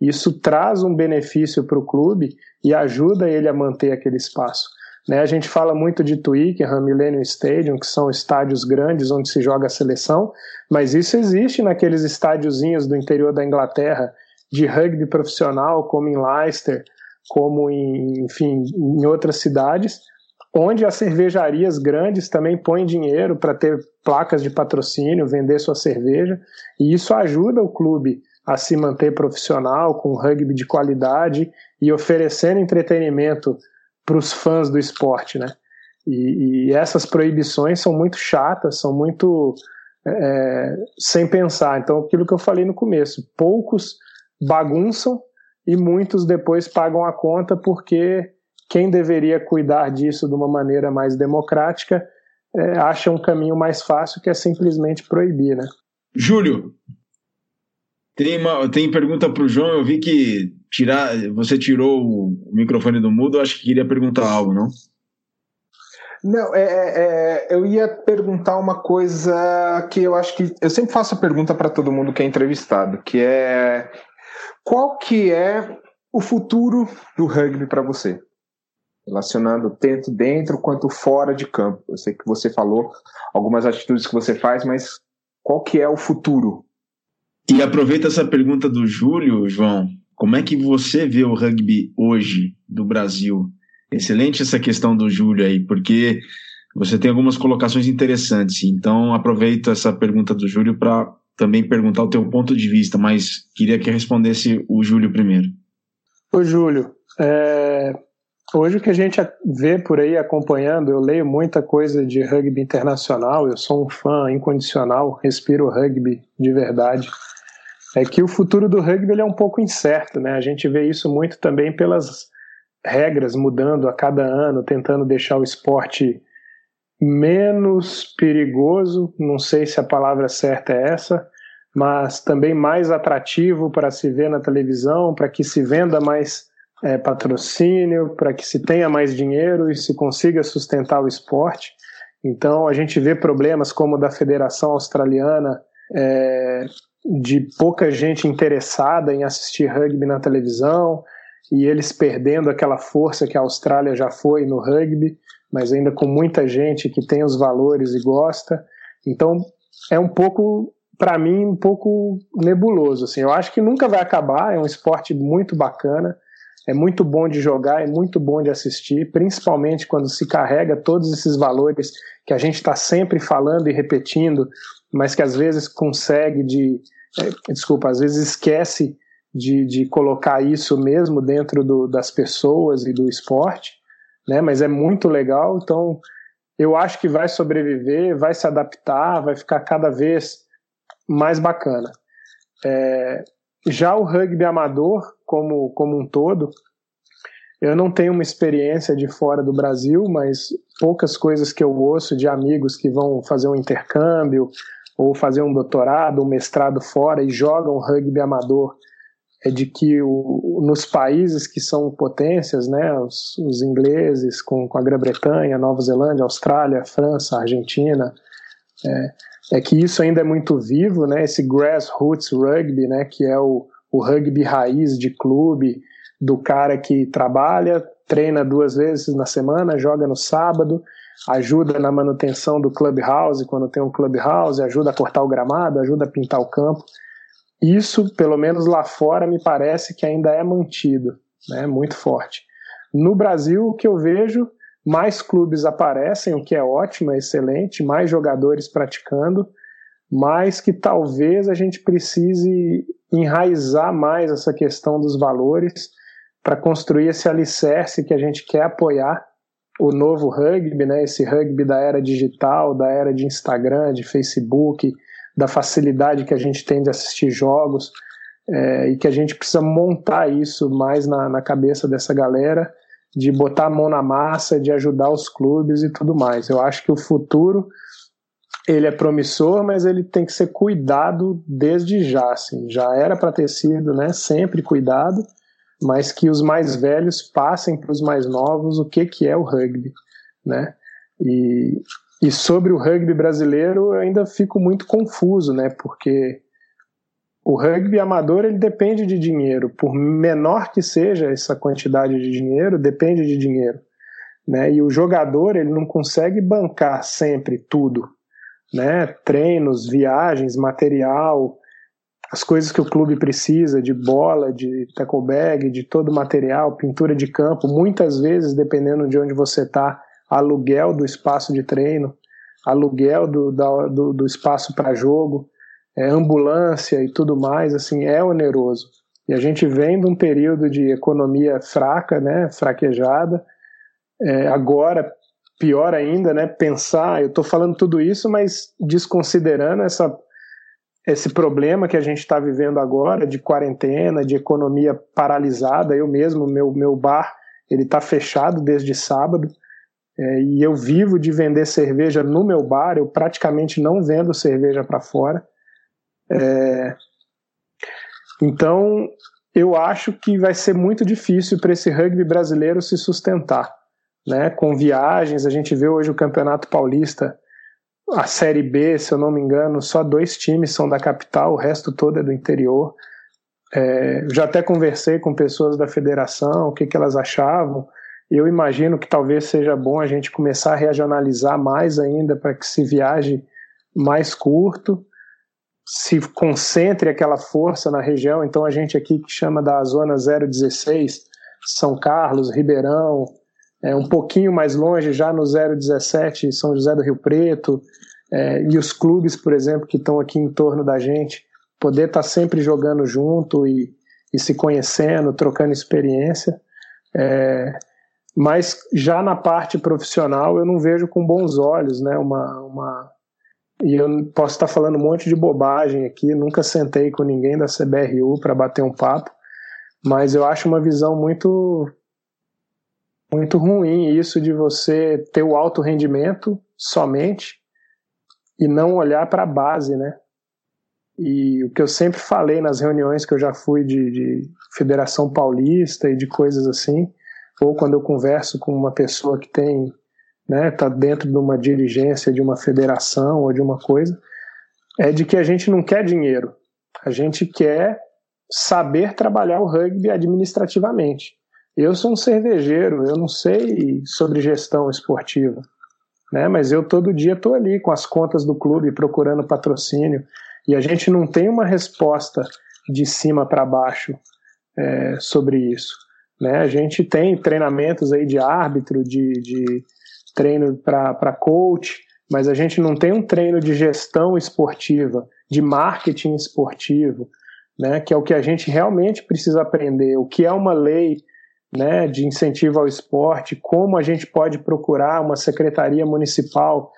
isso traz um benefício para o clube e ajuda ele a manter aquele espaço. Né? A gente fala muito de Twickenham, Millennium Stadium, que são estádios grandes onde se joga a seleção, mas isso existe naqueles estádiozinhos do interior da Inglaterra de rugby profissional, como em Leicester, como em, enfim, em outras cidades, onde as cervejarias grandes também põem dinheiro para ter placas de patrocínio, vender sua cerveja, e isso ajuda o clube a se manter profissional, com rugby de qualidade e oferecendo entretenimento para os fãs do esporte, né? E, e, essas proibições são muito chatas, são muito é, sem pensar. Então, aquilo que eu falei no começo, poucos bagunçam e muitos depois pagam a conta porque quem deveria cuidar disso de uma maneira mais democrática é, acha um caminho mais fácil que é simplesmente proibir, né? Júlio, tem, uma, tem pergunta para o João. Eu vi que tirar, você tirou o microfone do mudo. Acho que queria perguntar algo, não? Não, é, é, é, eu ia perguntar uma coisa que eu acho que eu sempre faço a pergunta para todo mundo que é entrevistado, que é qual que é o futuro do rugby para você? Relacionando tanto dentro quanto fora de campo. Eu sei que você falou algumas atitudes que você faz, mas qual que é o futuro? E aproveita essa pergunta do Júlio, João. Como é que você vê o rugby hoje do Brasil? Excelente essa questão do Júlio aí, porque você tem algumas colocações interessantes. Então, aproveito essa pergunta do Júlio para também perguntar o teu ponto de vista, mas queria que respondesse o Júlio primeiro. Ô, Júlio, é... hoje o que a gente vê por aí acompanhando, eu leio muita coisa de rugby internacional, eu sou um fã incondicional, respiro rugby de verdade. É que o futuro do rugby ele é um pouco incerto, né? A gente vê isso muito também pelas regras mudando a cada ano, tentando deixar o esporte menos perigoso, não sei se a palavra certa é essa, mas também mais atrativo para se ver na televisão, para que se venda mais é, patrocínio, para que se tenha mais dinheiro e se consiga sustentar o esporte. Então a gente vê problemas como o da Federação Australiana, é, de pouca gente interessada em assistir rugby na televisão, e eles perdendo aquela força que a Austrália já foi no rugby, mas ainda com muita gente que tem os valores e gosta. Então é um pouco, para mim, um pouco nebuloso. Assim. Eu acho que nunca vai acabar, é um esporte muito bacana, é muito bom de jogar, é muito bom de assistir, principalmente quando se carrega todos esses valores que a gente está sempre falando e repetindo, mas que às vezes consegue de. É, desculpa, às vezes esquece de, de colocar isso mesmo dentro do, das pessoas e do esporte, né? Mas é muito legal, então eu acho que vai sobreviver, vai se adaptar, vai ficar cada vez mais bacana. É, já o rugby amador, como, como um todo, eu não tenho uma experiência de fora do Brasil, mas poucas coisas que eu ouço de amigos que vão fazer um intercâmbio ou fazer um doutorado, um mestrado fora e jogam rugby amador é de que o, nos países que são potências, né, os, os ingleses com, com a Grã-Bretanha, Nova Zelândia, Austrália, França, Argentina, é, é, que isso ainda é muito vivo, né, esse grassroots rugby, né, que é o, o rugby raiz de clube, do cara que trabalha, treina duas vezes na semana, joga no sábado, ajuda na manutenção do clubhouse quando tem um clubhouse, ajuda a cortar o gramado, ajuda a pintar o campo isso, pelo menos lá fora, me parece que ainda é mantido, né, muito forte. No Brasil, o que eu vejo, mais clubes aparecem, o que é ótimo, é excelente, mais jogadores praticando, mas que talvez a gente precise enraizar mais essa questão dos valores para construir esse alicerce que a gente quer apoiar o novo rugby, né, esse rugby da era digital, da era de Instagram, de Facebook, da facilidade que a gente tem de assistir jogos é, e que a gente precisa montar isso mais na, na cabeça dessa galera, de botar a mão na massa, de ajudar os clubes e tudo mais. Eu acho que o futuro ele é promissor, mas ele tem que ser cuidado desde já, assim. Já era para ter sido, né, sempre cuidado, mas que os mais velhos passem para os mais novos o que que é o rugby, né? E, e sobre o rugby brasileiro, eu ainda fico muito confuso, né? Porque o rugby amador ele depende de dinheiro, por menor que seja essa quantidade de dinheiro, depende de dinheiro, né? E o jogador ele não consegue bancar sempre tudo, né? Treinos, viagens, material, as coisas que o clube precisa de bola, de tackle bag, de todo material, pintura de campo, muitas vezes dependendo de onde você está aluguel do espaço de treino, aluguel do, do, do espaço para jogo, é, ambulância e tudo mais, assim, é oneroso. E a gente vem de um período de economia fraca, né, fraquejada. É, agora, pior ainda, né, pensar, eu estou falando tudo isso, mas desconsiderando essa, esse problema que a gente está vivendo agora de quarentena, de economia paralisada. Eu mesmo, meu, meu bar, ele está fechado desde sábado. É, e eu vivo de vender cerveja no meu bar, eu praticamente não vendo cerveja para fora. É, então, eu acho que vai ser muito difícil para esse rugby brasileiro se sustentar. né, com viagens. A gente vê hoje o Campeonato Paulista, a Série B, se eu não me engano, só dois times são da capital, o resto todo é do interior. É, já até conversei com pessoas da federação, o que, que elas achavam. Eu imagino que talvez seja bom a gente começar a regionalizar mais ainda para que se viaje mais curto, se concentre aquela força na região. Então a gente aqui que chama da zona 016, São Carlos, Ribeirão, é, um pouquinho mais longe, já no 017, São José do Rio Preto, é, e os clubes, por exemplo, que estão aqui em torno da gente, poder estar tá sempre jogando junto e, e, se conhecendo, trocando experiência. É, mas já na parte profissional eu não vejo com bons olhos, né? Uma, uma e eu posso estar falando um monte de bobagem aqui, nunca sentei com ninguém da CBRU para bater um papo, mas eu acho uma visão muito muito ruim isso de você ter o alto rendimento somente e não olhar para a base, né? E o que eu sempre falei nas reuniões que eu já fui de, de Federação Paulista e de coisas assim, ou quando eu converso com uma pessoa que tem, né, tá dentro de uma dirigência de uma federação ou de uma coisa, é de que a gente não quer dinheiro, a gente quer saber trabalhar o rugby administrativamente. Eu sou um cervejeiro, eu não sei sobre gestão esportiva, né? Mas eu todo dia estou ali com as contas do clube procurando patrocínio e a gente não tem uma resposta de cima para baixo é, sobre isso. Né? A gente tem treinamentos aí de árbitro, de, de treino para coach, mas a gente não tem um treino de gestão esportiva, de marketing esportivo, né? que é o que a gente realmente precisa aprender. O que é uma lei né, de incentivo ao esporte, como a gente pode procurar uma secretaria municipal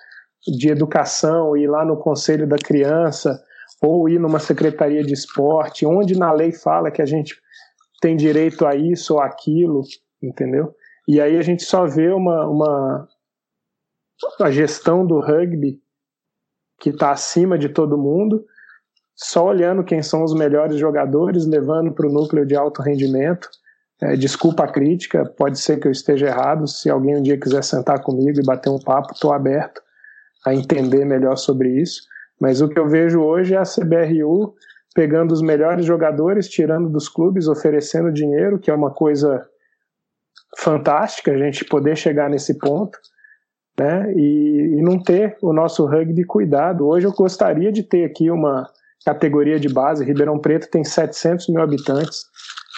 de educação, ir lá no conselho da criança, ou ir numa secretaria de esporte, onde na lei fala que a gente tem direito a isso ou aquilo, entendeu? E aí a gente só vê uma, uma a gestão do rugby que está acima de todo mundo, só olhando quem são os melhores jogadores, levando para o núcleo de alto rendimento. É, desculpa a crítica, pode ser que eu esteja errado. Se alguém um dia quiser sentar comigo e bater um papo, estou aberto a entender melhor sobre isso. Mas o que eu vejo hoje é a CBRU pegando os melhores jogadores, tirando dos clubes, oferecendo dinheiro, que é uma coisa fantástica a gente poder chegar nesse ponto, né? E, e, não ter o nosso rugby cuidado. Hoje eu gostaria de ter aqui uma categoria de base. Ribeirão Preto tem 700 mil habitantes,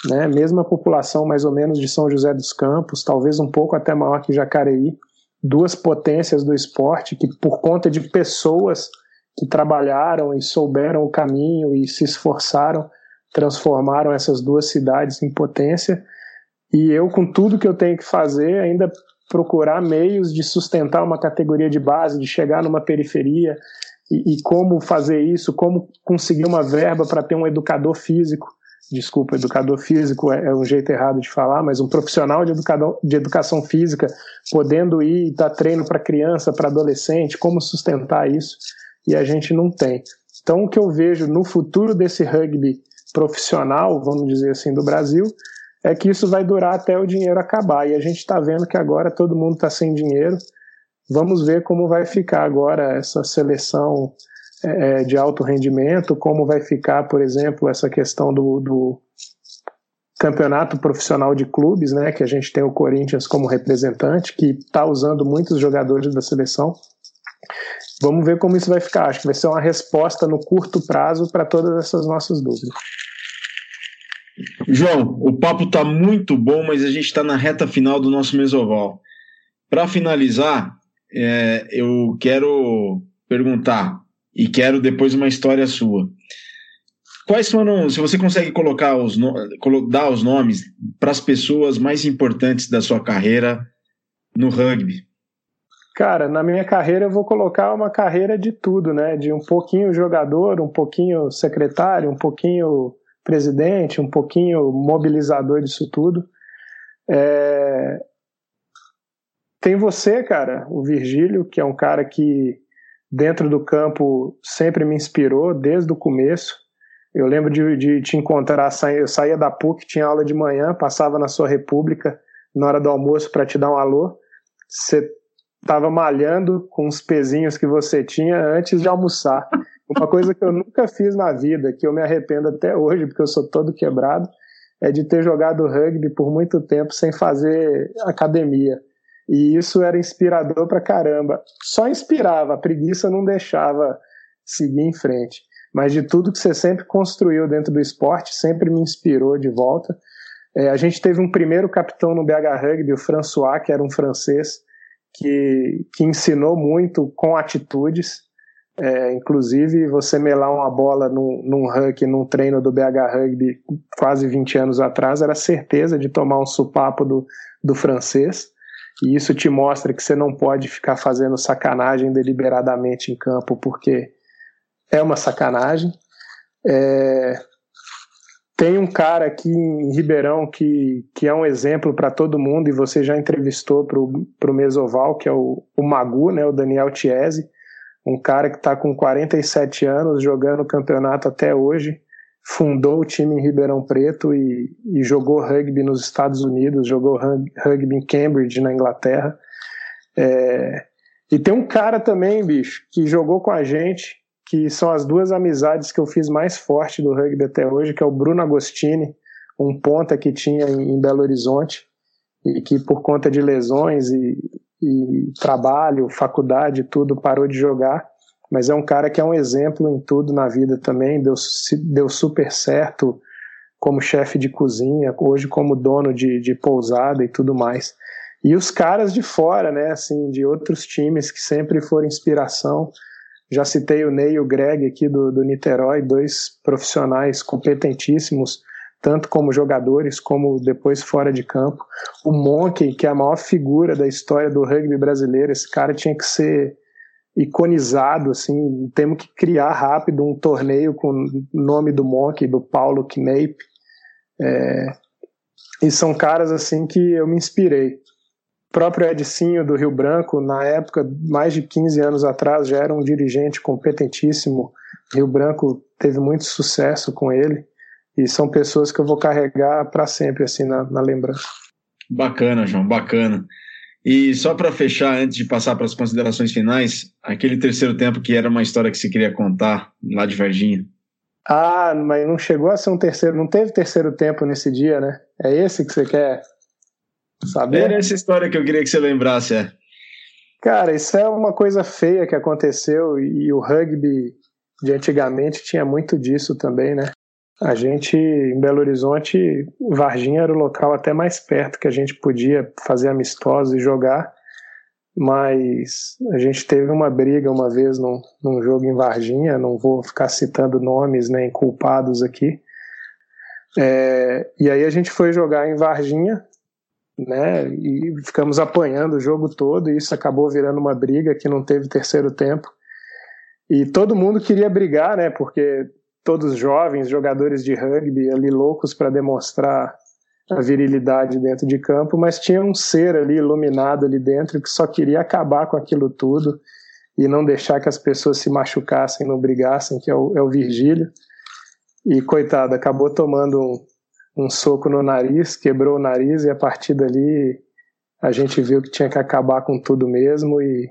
né? Mesma população mais ou menos de São José dos Campos, talvez um pouco até maior que Jacareí. Duas potências do esporte que, por conta de pessoas que trabalharam e souberam o caminho e se esforçaram, transformaram essas duas cidades em potência. E eu, com tudo que eu tenho que fazer, ainda procurar meios de sustentar uma categoria de base, de chegar numa periferia e, e como fazer isso, como conseguir uma verba para ter um educador físico. Desculpa, educador físico é, é, um jeito errado de falar, mas um profissional de, educador, de educação física podendo ir dar treino para criança, para adolescente, como sustentar isso e a gente não tem. Então, o que eu vejo no futuro desse rugby profissional, vamos dizer assim, do Brasil, é que isso vai durar até o dinheiro acabar. E a gente está vendo que agora todo mundo está sem dinheiro. Vamos ver como vai ficar agora essa seleção é, de alto rendimento, como vai ficar, por exemplo, essa questão do, do campeonato profissional de clubes, né, que a gente tem o Corinthians como representante, que está usando muitos jogadores da seleção. Vamos ver como isso vai ficar. Acho que vai ser uma resposta no curto prazo para todas essas nossas dúvidas. João, o papo está muito bom, mas a gente está na reta final do nosso mesoval. Para finalizar, é, eu quero perguntar e quero depois uma história sua. Quais foram, se você consegue colocar os dar os nomes para as pessoas mais importantes da sua carreira no rugby? Cara, na minha carreira eu vou colocar uma carreira de tudo, né? De um pouquinho jogador, um pouquinho secretário, um pouquinho presidente, um pouquinho mobilizador disso tudo. É... Tem você, cara, o Virgílio, que é um cara que dentro do campo sempre me inspirou desde o começo. Eu lembro de, de te encontrar, eu saía da PUC, tinha aula de manhã, passava na sua república na hora do almoço para te dar um alô você estava malhando com os pezinhos que você tinha antes de almoçar. Uma coisa que eu nunca fiz na vida, que eu me arrependo até hoje, porque eu sou todo quebrado, é de ter jogado rugby por muito tempo sem fazer academia. E isso era inspirador pra caramba. Só inspirava, a preguiça não deixava seguir em frente. Mas de tudo que você sempre construiu dentro do esporte, sempre me inspirou de volta. É, a gente teve um primeiro capitão no BH Rugby, o François, que era um francês, que, que ensinou muito com atitudes. É, inclusive, você melar uma bola num, num rugby, num treino do BH Rugby quase 20 anos atrás, era certeza de tomar um supapo do, do francês. E isso te mostra que você não pode ficar fazendo sacanagem deliberadamente em campo, porque é uma sacanagem. É, tem um cara aqui em Ribeirão que, que é um exemplo para todo mundo, e você já entrevistou para o Mesoval, que é o, o Magu, né, o Daniel Chiesi um cara que está com 47 anos, jogando campeonato até hoje, fundou o time em Ribeirão Preto e, e jogou rugby nos Estados Unidos, jogou rugby em Cambridge, na Inglaterra. É, e tem um cara também, bicho, que jogou com a gente, que são as duas amizades que eu fiz mais forte do rugby até hoje, que é o Bruno Agostini, um ponta que tinha em, Belo Horizonte, e que por conta de lesões e, e trabalho, faculdade, tudo, parou de jogar. Mas é um cara que é um exemplo em tudo na vida também, deu, deu super certo como chefe de cozinha, hoje como dono de, de pousada e tudo mais. E os caras de fora, né, assim, de outros times que sempre foram inspiração. Já citei o Ney e o Greg aqui do, do Niterói, dois profissionais competentíssimos, tanto como jogadores como depois fora de campo. O Monkey, que é a maior figura da história do rugby brasileiro, esse cara tinha que ser iconizado, assim, temos que criar rápido um torneio com o nome do Monkey, do Paulo Knape. É, e são caras assim que eu me inspirei. O próprio Edicinho do Rio Branco, na época, mais de 15 anos atrás, já era um dirigente competentíssimo. Rio Branco teve muito sucesso com ele. E são pessoas que eu vou carregar para sempre, assim, na, na lembrança. Bacana, João, bacana. E só para fechar, antes de passar para as considerações finais, aquele terceiro tempo que era uma história que você queria contar lá de Varginha. Ah, mas não chegou a ser um terceiro, não teve terceiro tempo nesse dia, né? É esse que você quer saber? Era essa história que eu queria que você lembrasse, é. Cara, isso é uma coisa feia que aconteceu e o rugby de antigamente tinha muito disso também, né? A gente, em Belo Horizonte, Varginha era o local até mais perto que a gente podia fazer amistosos e jogar, mas a gente teve uma briga uma vez num, num jogo em Varginha, não vou ficar citando nomes nem culpados aqui. É, e aí a gente foi jogar em Varginha, né, e ficamos apanhando o jogo todo, e isso acabou virando uma briga que não teve terceiro tempo. E todo mundo queria brigar, né, porque todos jovens, jogadores de rugby ali loucos para demonstrar a virilidade dentro de campo, mas tinha um ser ali iluminado ali dentro que só queria acabar com aquilo tudo e não deixar que as pessoas se machucassem, não brigassem, que é o, é o Virgílio. E coitado, acabou tomando um, um soco no nariz, quebrou o nariz e a partir dali a gente viu que tinha que acabar com tudo mesmo e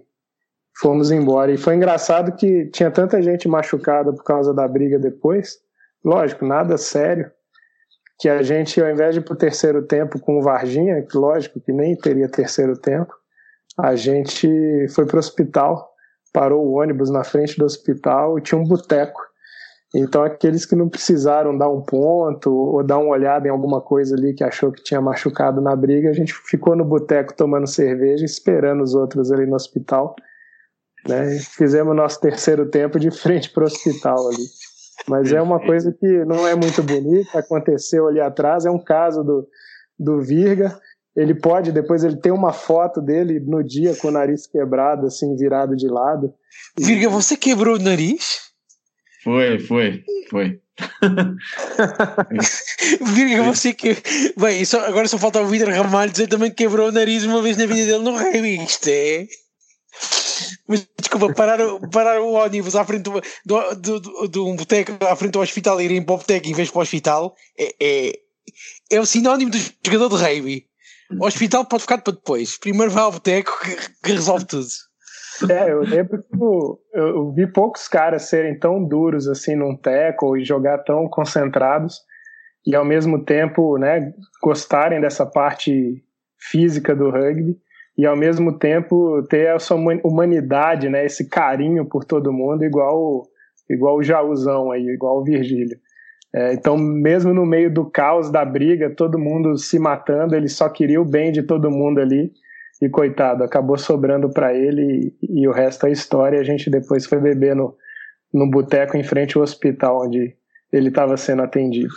fomos embora. E foi engraçado que tinha tanta gente machucada por causa da briga depois. Lógico, nada sério. Que a gente, ao invés de ir pro terceiro tempo com o Varginha, que lógico que nem teria terceiro tempo, a gente foi pro hospital, parou o ônibus na frente do hospital e tinha um boteco. Então, aqueles que não precisaram dar um ponto ou dar uma olhada em alguma coisa ali que achou que tinha machucado na briga, a gente ficou no boteco tomando cerveja, esperando os outros ali no hospital né? Fizemos nosso terceiro tempo de frente para o hospital ali. Mas é uma coisa que não é muito bonita, aconteceu ali atrás, é um caso do, do Virga. Ele pode, depois ele tem uma foto dele no dia com o nariz quebrado, assim, virado de lado. Virga, você quebrou o nariz? Foi, foi, foi. Virga, você que. Bem, só, agora só falta o Vitor Ramalho dizer também que quebrou o nariz uma vez na vida dele no revista. É? Mas desculpa, parar, parar o ônibus à frente do, do, do, de um boteco à frente do hospital e irem para o boteco em vez para o hospital é, é, é o sinónimo do jogador de rugby. O hospital pode ficar para depois. Primeiro vai ao boteco que, que resolve tudo. É, eu lembro que eu, eu, vi poucos caras serem tão duros assim num teco e jogar tão concentrados e ao mesmo tempo, né, gostarem dessa parte física do rugby e ao mesmo tempo ter essa humanidade, né, esse carinho por todo mundo igual igual o Jauzão aí, igual o Virgílio. É, então, mesmo no meio do caos da briga, todo mundo se matando, ele só queria o bem de todo mundo ali. E coitado, acabou sobrando para ele e, e, o resto é história. A gente depois foi beber no, no boteco em frente ao hospital onde ele estava sendo atendido.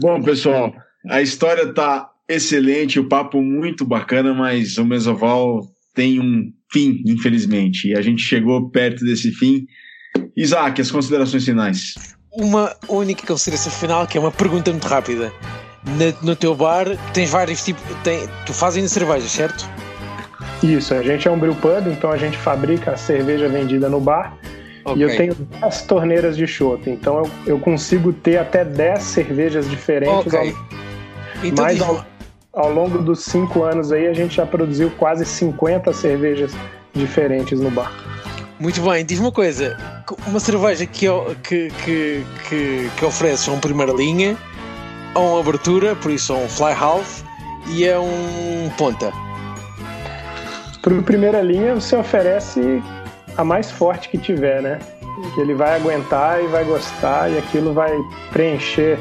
Bom, pessoal, a história tá excelente, o papo muito bacana, mas o Mesoval tem um fim, infelizmente. E a gente chegou perto desse fim. Isaac, as considerações finais. Uma única consideração final, que é uma pergunta muito rápida. No, no teu bar tens vários tipos. Tem, tu fazes cerveja, certo? Isso, a gente é um brew pub, então a gente fabrica a cerveja vendida no bar. Okay. E eu tenho 10 torneiras de chopp, então eu, eu consigo ter até 10 cervejas diferentes. Okay. Ao, então, mas ao, longo dos 5 anos aí, a gente já produziu quase 50 cervejas diferentes no bar. Muito bem, diz uma coisa: uma cerveja que, que, que, que, que oferece uma primeira linha, a uma abertura, por isso a um fly half e a um ponta. Para primeira linha, você oferece a mais forte que tiver, né? Que ele vai aguentar e vai gostar e aquilo vai preencher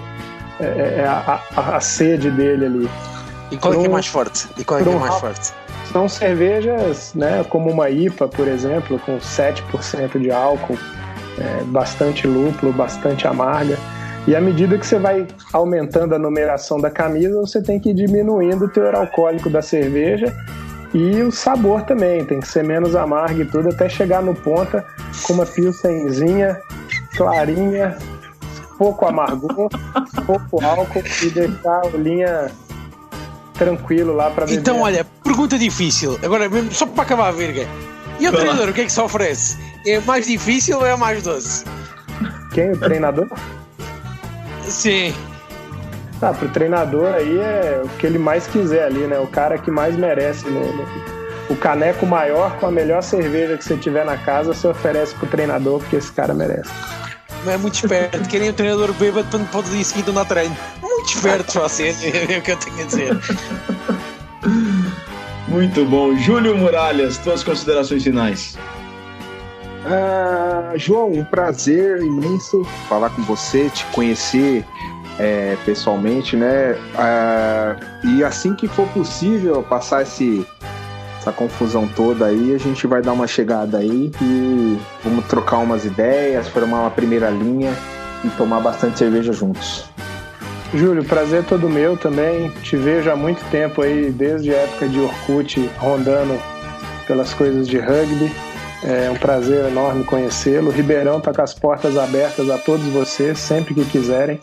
é, é, é a, a, a, sede dele ali. E qual é, que é mais forte? E qual é que é mais forte? São cervejas, né, como uma IPA, por exemplo, com 7% de álcool, é, bastante lúpulo, bastante amarga. E à medida que você vai aumentando a numeração da camisa, você tem que ir diminuindo o teor alcoólico da cerveja e o sabor também, tem que ser menos amargo e tudo, até chegar no ponta com uma pilsenzinha, clarinha, pouco amargor, pouco álcool e deixar a linha tranquilo lá para beber. Então, olha, pergunta difícil. Agora, mesmo só para acabar a verga. E o treinador, o que é que se oferece? É mais difícil ou é mais doce? Quem? O treinador? Sim. Ah, pro treinador aí é o que ele mais quiser ali, né? O cara que mais merece. No, no, o caneco maior com a melhor cerveja que você tiver na casa, você oferece pro treinador, porque esse cara merece. É muito esperto, querem o treinador bêbado para pode dia seguinte não treino. Muito esperto vocês, é o que eu tenho a dizer. Muito bom. Júlio Muralhas, tuas considerações finais. Uh, João, um prazer imenso falar com você, te conhecer é, pessoalmente, né? Uh, e assim que for possível passar esse, essa confusão toda aí, a gente vai dar uma chegada aí e vamos trocar umas ideias, formar uma primeira linha e tomar bastante cerveja juntos. Júlio, prazer todo meu também. Te vejo há muito tempo aí, desde a época de Orkut, rondando pelas coisas de rugby. É um prazer enorme conhecê-lo. Ribeirão está com as portas abertas a todos vocês, sempre que quiserem.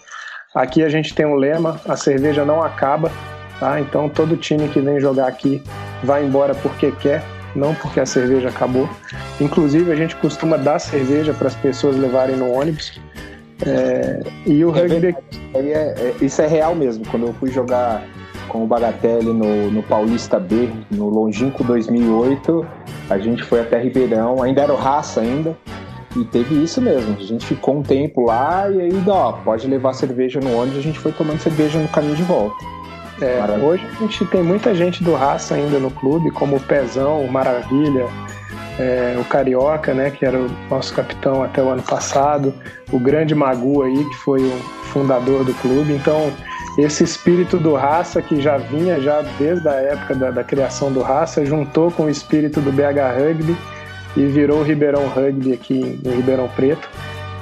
Aqui a gente tem um lema: a cerveja não acaba, tá? Então todo time que vem jogar aqui vai embora porque quer, não porque a cerveja acabou. Inclusive a gente costuma dar cerveja para as pessoas levarem no ônibus. É, e o é rugby. É, é, isso é real mesmo. Quando eu fui jogar com o Bagatelli no, no Paulista B, no longínquo 2008. A gente foi até Ribeirão, ainda era o Raça ainda, e teve isso mesmo. A gente ficou um tempo lá e aí, ó, pode levar cerveja no ônibus, a gente foi tomando cerveja no caminho de volta. É, hoje a gente tem muita gente do Raça ainda no clube, como o Pezão, o Maravilha, é, o Carioca, né, que era o nosso capitão até o ano passado, o grande Magu aí, que foi o fundador do clube. Então, esse espírito do raça que já vinha já desde a época da, da, criação do raça juntou com o espírito do BH Rugby e virou o Ribeirão Rugby aqui no Ribeirão Preto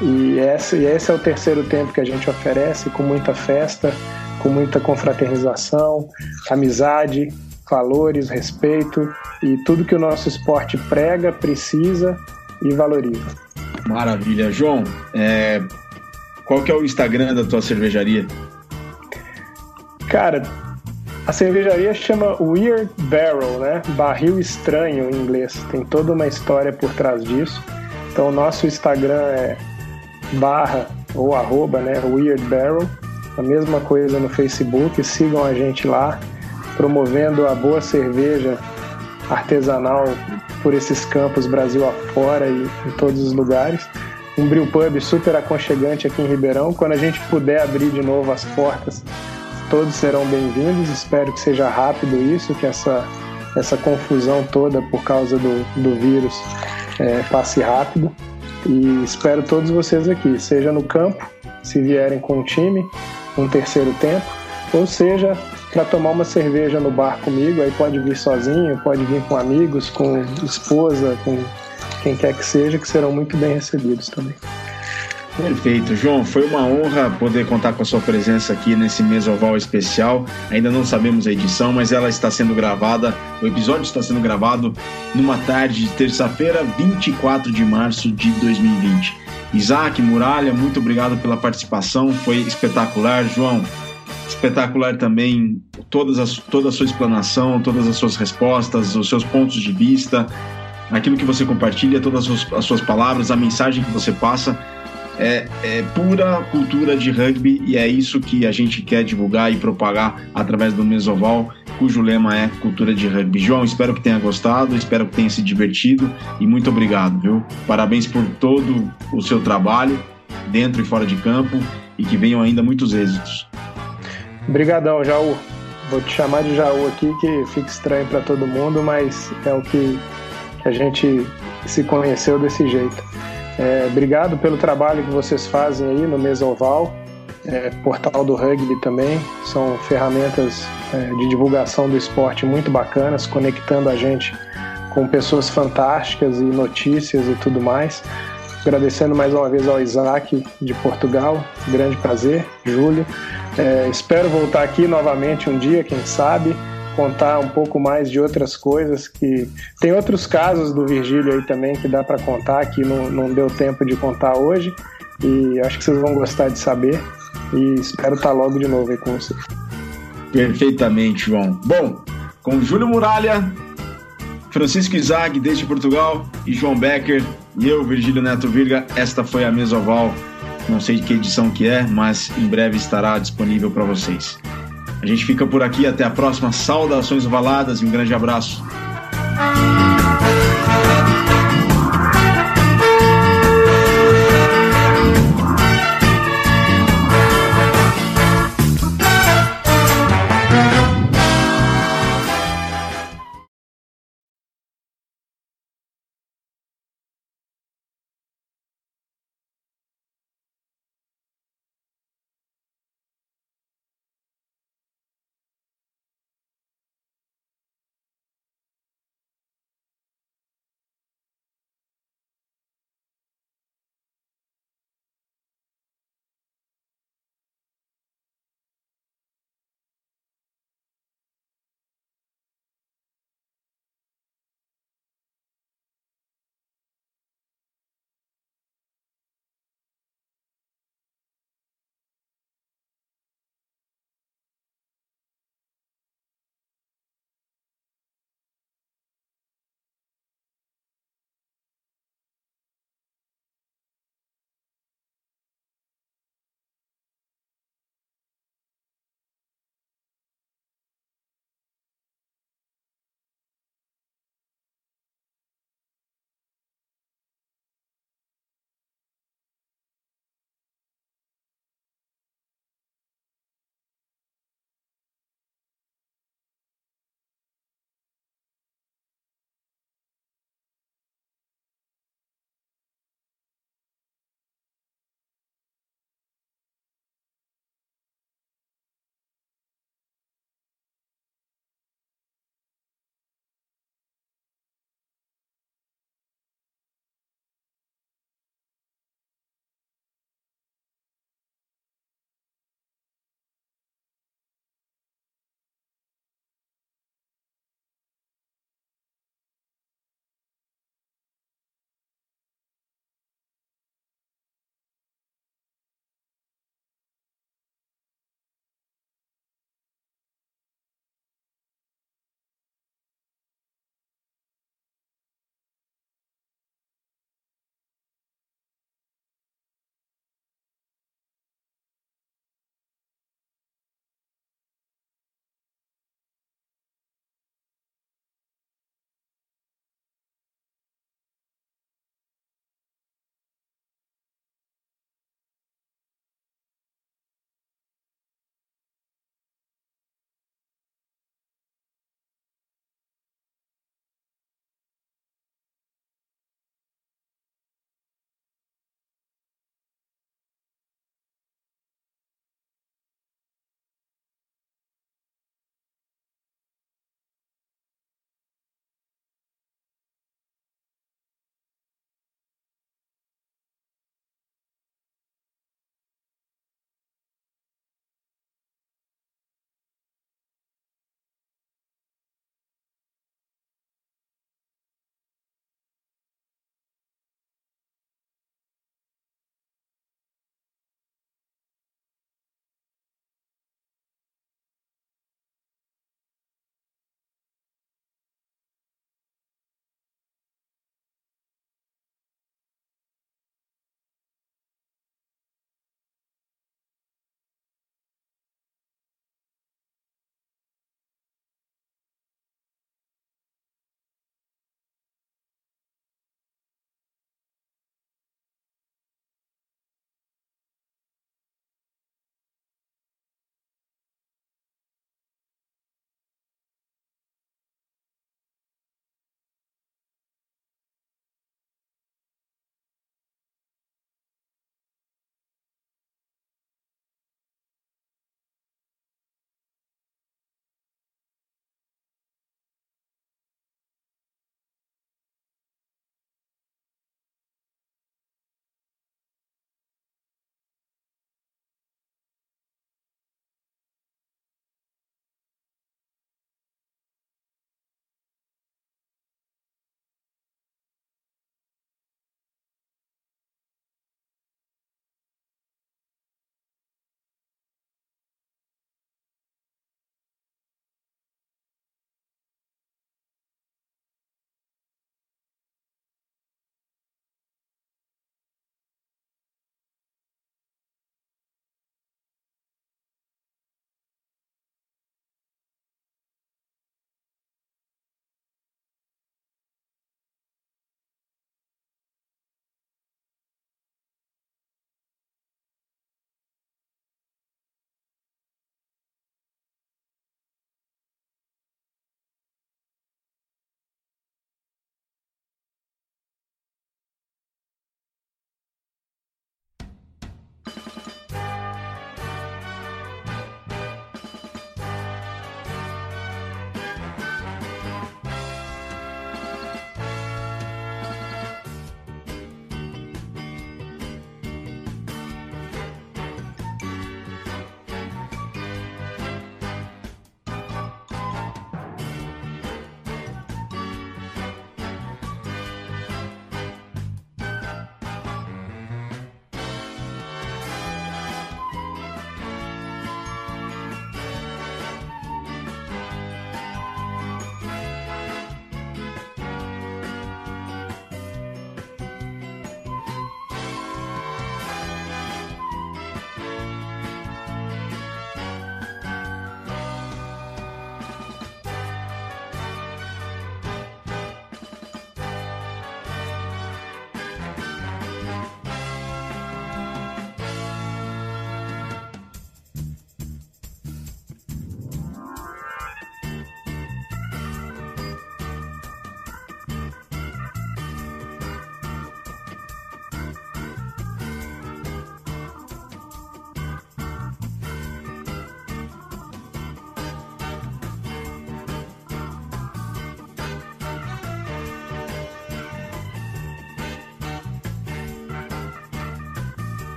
e esse, e esse é o terceiro tempo que a gente oferece com muita festa com muita confraternização amizade valores respeito e tudo que o nosso esporte prega precisa e valoriza maravilha João é... qual que é o Instagram da tua cervejaria Cara, a cervejaria chama Weird Barrel, né? Barril estranho em inglês. Tem toda uma história por trás disso. Então, o nosso Instagram é barra ou arroba, né? Weird Barrel. A mesma coisa no Facebook. Sigam a gente lá. promovendo a boa cerveja artesanal por esses campos Brasil afora e em todos os lugares. Um brew pub super aconchegante aqui em Ribeirão. Quando a gente puder abrir de novo as portas, todos serão bem-vindos. Espero que seja rápido isso, que essa, essa confusão toda por causa do, do vírus é, passe rápido. E espero todos vocês aqui, seja no campo, se vierem com o time, um terceiro tempo, ou seja, para tomar uma cerveja no bar comigo, aí pode vir sozinho, pode vir com amigos, com esposa, com quem quer que seja, que serão muito bem recebidos também. Perfeito, João. Foi uma honra poder contar com a sua presença aqui nesse Mesoval especial. Ainda não sabemos a edição, mas ela está sendo gravada. O episódio está sendo gravado numa tarde de terça-feira, 24 de março de 2020. Isaac Muralha, muito obrigado pela participação. Foi espetacular, João. Espetacular também todas as, toda a sua explanação, todas as suas respostas, os seus pontos de vista, aquilo que você compartilha, todas as suas, as suas palavras, a mensagem que você passa é, é, pura cultura de rugby e é isso que a gente quer divulgar e propagar através do Mesoval, cujo lema é cultura de rugby. João, espero que tenha gostado, espero que tenha se divertido e muito obrigado, viu? Parabéns por todo o seu trabalho, dentro e fora de campo, e que venham ainda muitos êxitos. Obrigadão, Jaú. Vou te chamar de Jaú aqui, que fica estranho para todo mundo, mas é o que a gente se conheceu desse jeito. É, obrigado pelo trabalho que vocês fazem aí no Mesoval, é, portal do rugby também. São ferramentas é, de divulgação do esporte muito bacanas, conectando a gente com pessoas fantásticas e notícias e tudo mais. Agradecendo mais uma vez ao Isaac de Portugal, grande prazer, Júlio. É, espero voltar aqui novamente um dia, quem sabe contar um pouco mais de outras coisas que tem outros casos do Virgílio aí também que dá para contar que não, não deu tempo de contar hoje e acho que vocês vão gostar de saber e espero estar logo de novo aí com vocês. Perfeitamente, João. Bom, com Júlio Muralha, Francisco Izag desde Portugal e João Becker e eu, Virgílio Neto Virga, esta foi a Mesoval. Não sei de que edição que é, mas em breve estará disponível para vocês. A gente fica por aqui, até a próxima. Saudações ovaladas e um grande abraço.